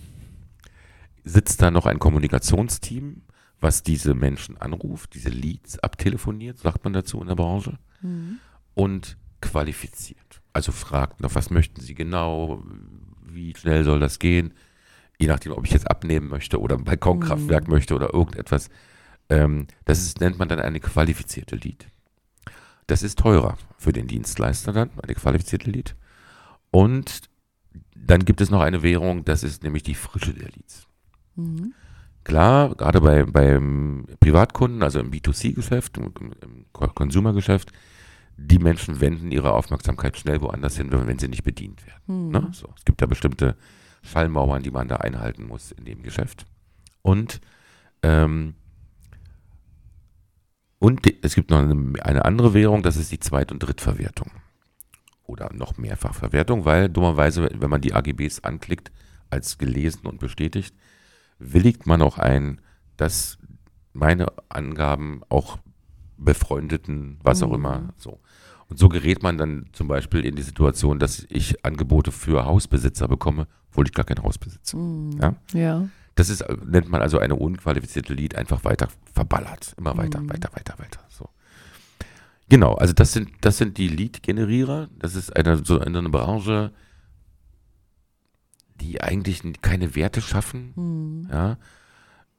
sitzt da noch ein Kommunikationsteam, was diese Menschen anruft, diese Leads abtelefoniert, sagt man dazu in der Branche, Mhm. und qualifiziert. Also fragt noch, was möchten Sie genau, wie schnell soll das gehen, je nachdem, ob ich jetzt abnehmen möchte oder ein Balkonkraftwerk Mhm. möchte oder irgendetwas. Ähm, das ist, nennt man dann eine qualifizierte Lead. Das ist teurer für den Dienstleister dann, eine qualifizierte Lead. Und dann gibt es noch eine Währung, das ist nämlich die Frische der Leads. Mhm. Klar, gerade bei, beim Privatkunden, also im B2C-Geschäft, im, im Consumer-Geschäft, die Menschen wenden ihre Aufmerksamkeit schnell woanders hin, wenn wenn sie nicht bedient werden. Mhm. Ne? So, es gibt da bestimmte Schallmauern, die man da einhalten muss in dem Geschäft. Und, ähm, und die, es gibt noch eine, eine andere Währung, das ist die Zweit- und Drittverwertung. Oder noch Mehrfachverwertung, weil dummerweise, wenn man die AGBs anklickt, als gelesen und bestätigt, willigt man auch ein, dass meine Angaben auch befreundeten, was auch Mhm. immer, so. Und so gerät man dann zum Beispiel in die Situation, dass ich Angebote für Hausbesitzer bekomme, obwohl ich gar kein Haus besitze. Mhm. Ja? Ja. Das ist, äh, nennt man also eine unqualifizierte Lead, einfach weiter verballert. Immer weiter, Mhm. weiter, weiter, weiter. So. Genau, also das sind, das sind die Lead-Generierer. Das ist eine, so eine Branche, die eigentlich keine Werte schaffen. Mhm. Ja.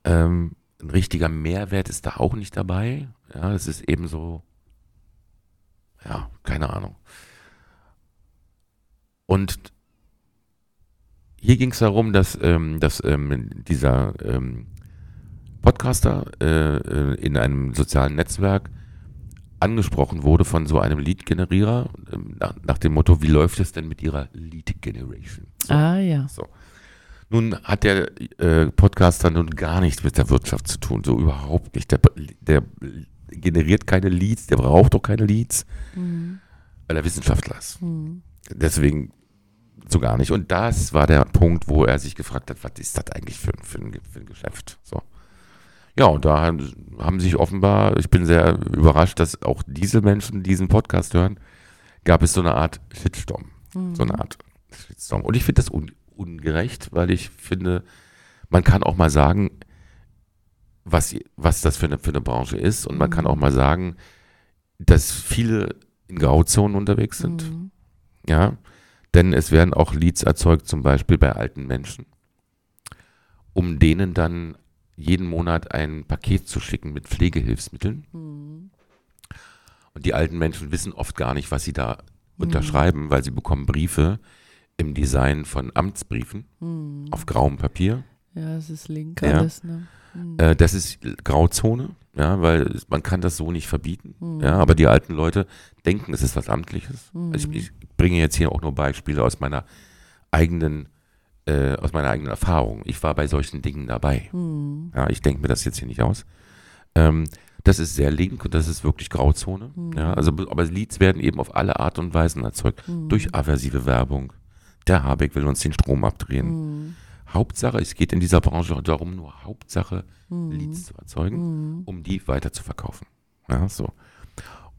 Ähm, ein richtiger Mehrwert ist da auch nicht dabei. Ja, es ist eben so, ja, keine Ahnung. Und hier ging es darum, dass, ähm, dass ähm, dieser ähm, Podcaster äh, äh, in einem sozialen Netzwerk angesprochen wurde von so einem Lead-Generierer ähm, nach, nach dem Motto, wie läuft es denn mit ihrer Lead-Generation? So. Ah ja. Nun hat der äh, Podcaster nun gar nichts mit der Wirtschaft zu tun, so überhaupt nicht. Der, der generiert keine Leads, der braucht doch keine Leads, Mhm. weil er Wissenschaftler ist. Mhm. Deswegen so gar nicht. Und das war der Punkt, wo er sich gefragt hat, was ist das eigentlich für, für, ein, für ein Geschäft? So. Ja, und da haben, sich offenbar, ich bin sehr überrascht, dass auch diese Menschen diesen Podcast hören, gab es so eine Art Shitstorm. Mhm. So eine Art Shitstorm. Und ich finde das un ungerecht, weil ich finde, man kann auch mal sagen, was, was das für eine, für eine Branche ist. Und man kann auch mal sagen, dass viele in Grauzonen unterwegs sind. Mhm. Ja, denn es werden auch Leads erzeugt, zum Beispiel bei alten Menschen, um denen dann jeden Monat ein Paket zu schicken mit Pflegehilfsmitteln. Mhm. Und die alten Menschen wissen oft gar nicht, was sie da unterschreiben, weil sie bekommen Briefe im Design von Amtsbriefen Mhm. auf grauem Papier. Ja, es ist link Ja. alles, ne? Mhm. Äh, das ist Grauzone, ja, weil man kann das so nicht verbieten. Mhm. Ja, aber die alten Leute denken, es ist was Amtliches. Mhm. Also ich, ich bringe jetzt hier auch nur Beispiele aus meiner eigenen, äh, aus meiner eigenen Erfahrung. Ich war bei solchen Dingen dabei. Mhm. Ja, ich denke mir das jetzt hier nicht aus. Ähm, das ist sehr link und das ist wirklich Grauzone. Mhm. Ja, also, aber Leads werden eben auf alle Art und Weisen erzeugt. Mhm. Durch aversive Werbung. Der Habeck will uns den Strom abdrehen. Hauptsache, es geht in dieser Branche darum, nur Hauptsache Mhm. Leads zu erzeugen, Mhm. um die weiter zu verkaufen. Ja, so.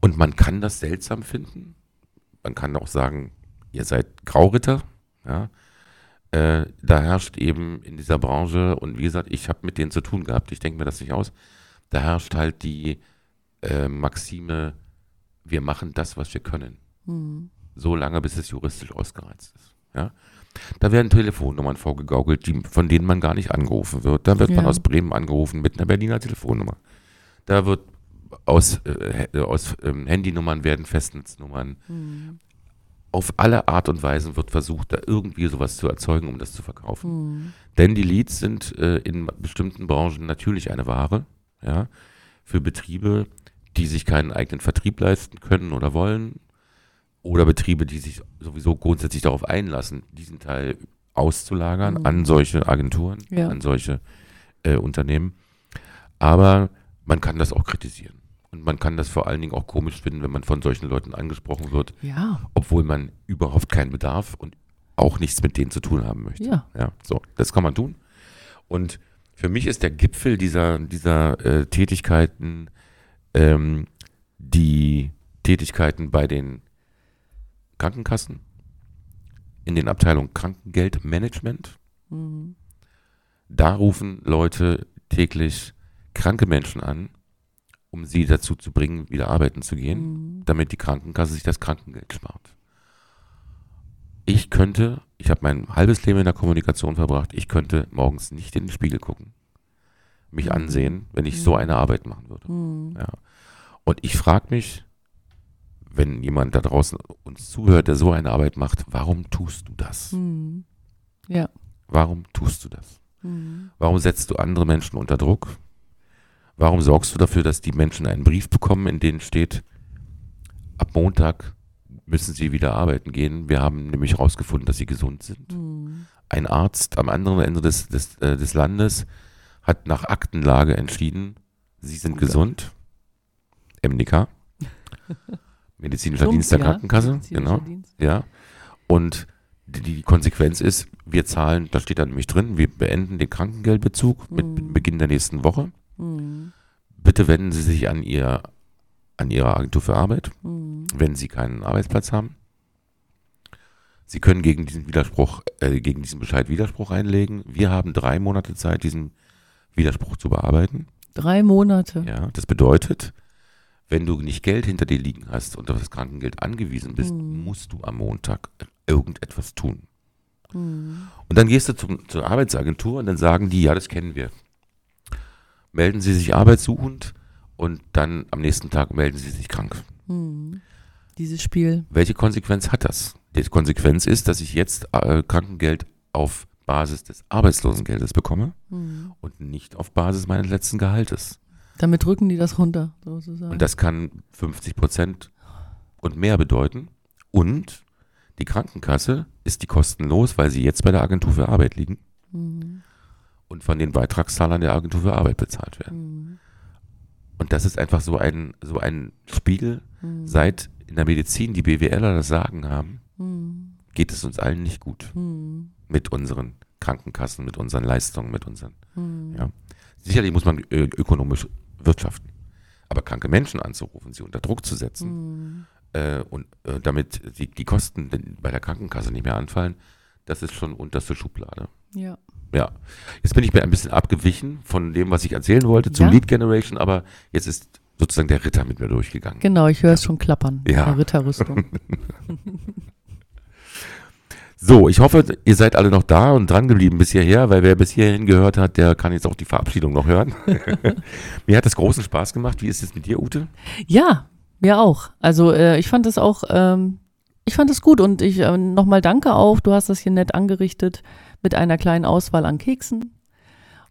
Und man kann das seltsam finden. Man kann auch sagen, ihr seid Grauritter. Ja. Äh, da herrscht eben in dieser Branche, und wie gesagt, ich habe mit denen zu tun gehabt, ich denke mir das nicht aus, da herrscht halt die äh, Maxime, wir machen das, was wir können. Mhm. So lange, bis es juristisch ausgereizt ist. Ja? Da werden Telefonnummern vorgegaukelt, die, von denen man gar nicht angerufen wird. Da wird man Ja. aus Bremen angerufen mit einer Berliner Telefonnummer. Da wird aus, äh, aus ähm, Handynummern werden Festnetznummern. Mhm. auf alle Art und Weisen wird versucht, da irgendwie sowas zu erzeugen, um das zu verkaufen. Mhm. Denn die Leads sind äh, in bestimmten Branchen natürlich eine Ware, ja, für Betriebe, die sich keinen eigenen Vertrieb leisten können oder wollen, oder Betriebe, die sich sowieso grundsätzlich darauf einlassen, diesen Teil auszulagern Mhm. an solche Agenturen, Ja. an solche äh, Unternehmen. Aber man kann das auch kritisieren. Und man kann das vor allen Dingen auch komisch finden, wenn man von solchen Leuten angesprochen wird, Ja, obwohl man überhaupt keinen Bedarf und auch nichts mit denen zu tun haben möchte. ja. Ja, so, das kann man tun. Und für mich ist der Gipfel dieser, dieser äh, Tätigkeiten ähm, die Tätigkeiten bei den Krankenkassen, in den Abteilungen Krankengeldmanagement. Mhm. Da rufen Leute täglich kranke Menschen an, um sie dazu zu bringen, wieder arbeiten zu gehen Mhm. damit die Krankenkasse sich das Krankengeld spart. Ich könnte, ich habe mein halbes Leben in der Kommunikation verbracht, ich könnte morgens nicht in den Spiegel gucken, mich Mhm. ansehen, wenn ich so Mhm. eine Arbeit machen würde. Mhm. Ja. Und ich frage mich, wenn jemand da draußen uns zuhört, der so eine Arbeit macht, warum tust du das? Mhm. Ja. Warum tust du das? Mhm. Warum setzt du andere Menschen unter Druck? Warum sorgst du dafür, dass die Menschen einen Brief bekommen, in dem steht, ab Montag müssen sie wieder arbeiten gehen. Wir haben nämlich herausgefunden, dass sie gesund sind. Mhm. Ein Arzt am anderen Ende des, des, äh, des Landes hat nach Aktenlage entschieden, sie sind Oh gesund. MDK. Medizinischer Dienst der ja. Krankenkasse. Genau. Dienst. Ja. Und die, die Konsequenz ist, wir zahlen, da steht da nämlich drin, wir beenden den Krankengeldbezug mit Mhm. Beginn der nächsten Woche. Mhm. Bitte wenden Sie sich an, ihr, an Ihre Agentur für Arbeit, Mhm. wenn Sie keinen Arbeitsplatz haben. Sie können gegen diesen Widerspruch, äh, gegen diesen Bescheid Widerspruch einlegen. Wir haben drei Monate Zeit, diesen Widerspruch zu bearbeiten. Drei Monate. Ja, das bedeutet, wenn du nicht Geld hinter dir liegen hast und auf das Krankengeld angewiesen bist, Mhm. musst du am Montag irgendetwas tun. Mhm. Und dann gehst du zum, zur Arbeitsagentur und dann sagen die, ja, das kennen wir. Melden Sie sich arbeitssuchend und dann am nächsten Tag melden Sie sich krank. Mhm. Dieses Spiel. Welche Konsequenz hat das? Die Konsequenz ist, dass ich jetzt äh, Krankengeld auf Basis des Arbeitslosengeldes bekomme Mhm. und nicht auf Basis meines letzten Gehaltes. Damit drücken die das runter, sozusagen. Und das kann 50 Prozent und mehr bedeuten. Und die Krankenkasse ist die kostenlos, weil sie jetzt bei der Agentur für Arbeit liegen Mhm. und von den Beitragszahlern der Agentur für Arbeit bezahlt werden. Mhm. Und das ist einfach so ein, so ein Spiegel. Mhm. Seit in der Medizin die BWLer das Sagen haben, Mhm. geht es uns allen nicht gut Mhm. mit unseren Krankenkassen, mit unseren Leistungen, mit unseren. Mhm. Ja. Sicherlich muss man ö- ökonomisch wirtschaften. Aber kranke Menschen anzurufen, sie unter Druck zu setzen Mhm. äh, und äh, damit die, die Kosten bei der Krankenkasse nicht mehr anfallen, das ist schon unterste Schublade. Ja. Ja, jetzt bin ich mir ein bisschen abgewichen von dem, was ich erzählen wollte zum Ja. Lead Generation, aber jetzt ist sozusagen der Ritter mit mir durchgegangen. Genau, ich höre es schon klappern. Ja. Eine Ritterrüstung. So, ich hoffe, ihr seid alle noch da und dran geblieben bis hierher, weil wer bis hierhin gehört hat, der kann jetzt auch die Verabschiedung noch hören. mir hat das großen Spaß gemacht. Wie ist es mit dir, Ute? ja, mir auch. Also äh, ich fand es auch, ähm, ich fand es gut und ich äh, nochmal danke auch. Du hast das hier nett angerichtet mit einer kleinen Auswahl an Keksen.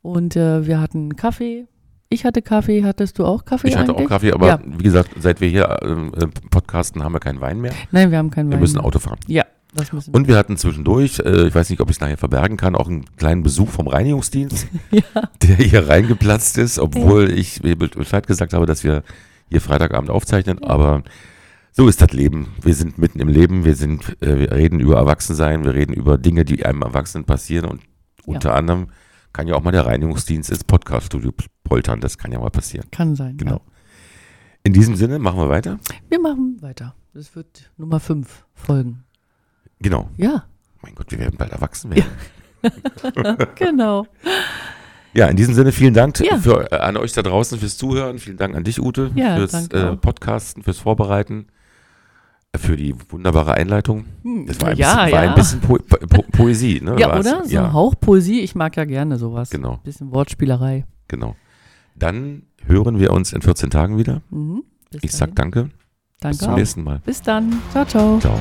Und äh, wir hatten Kaffee. Ich hatte Kaffee. Hattest du auch Kaffee Ich hatte eigentlich? auch Kaffee, aber Ja. wie gesagt, seit wir hier ähm, äh, podcasten, haben wir keinen Wein mehr. Nein, wir haben keinen Wir Wein müssen mehr. Auto fahren. Ja, das müssen Und wir hatten zwischendurch, äh, ich weiß nicht, ob ich es nachher verbergen kann, auch einen kleinen Besuch vom Reinigungsdienst. Ja. der hier reingeplatzt ist, obwohl ich mir Bescheid gesagt habe, dass wir hier Freitagabend aufzeichnen. Aber so ist das Leben. Wir sind mitten im Leben. Wir sind, äh, wir reden über Erwachsensein. Wir reden über Dinge, die einem Erwachsenen passieren. Und Ja. unter anderem kann ja auch mal der Reinigungsdienst ins Podcaststudio poltern. Das kann ja mal passieren. Kann sein. Genau. Ja. In diesem Sinne machen wir weiter. Wir machen weiter. Das wird Nummer fünf Folgen. Genau. Ja, Mein Gott, wir werden bald erwachsen werden. genau. Ja, in diesem Sinne vielen Dank Ja. für, äh, an euch da draußen fürs Zuhören. Vielen Dank an dich, Ute, Ja, fürs äh. Podcasten, fürs Vorbereiten, äh, für die wunderbare Einleitung. Hm, Das war ein ja, bisschen, war ja. ein bisschen po po po Poesie, ne? ja, War's? oder? So ja, ein Hauch Poesie. Ich mag ja gerne sowas. genau, Bisschen Wortspielerei. genau. Dann hören wir uns in 14 Tagen wieder. Mhm. Ich sag danke. Danke Bis zum auch. nächsten Mal. Bis dann. Ciao, ciao. Ciao.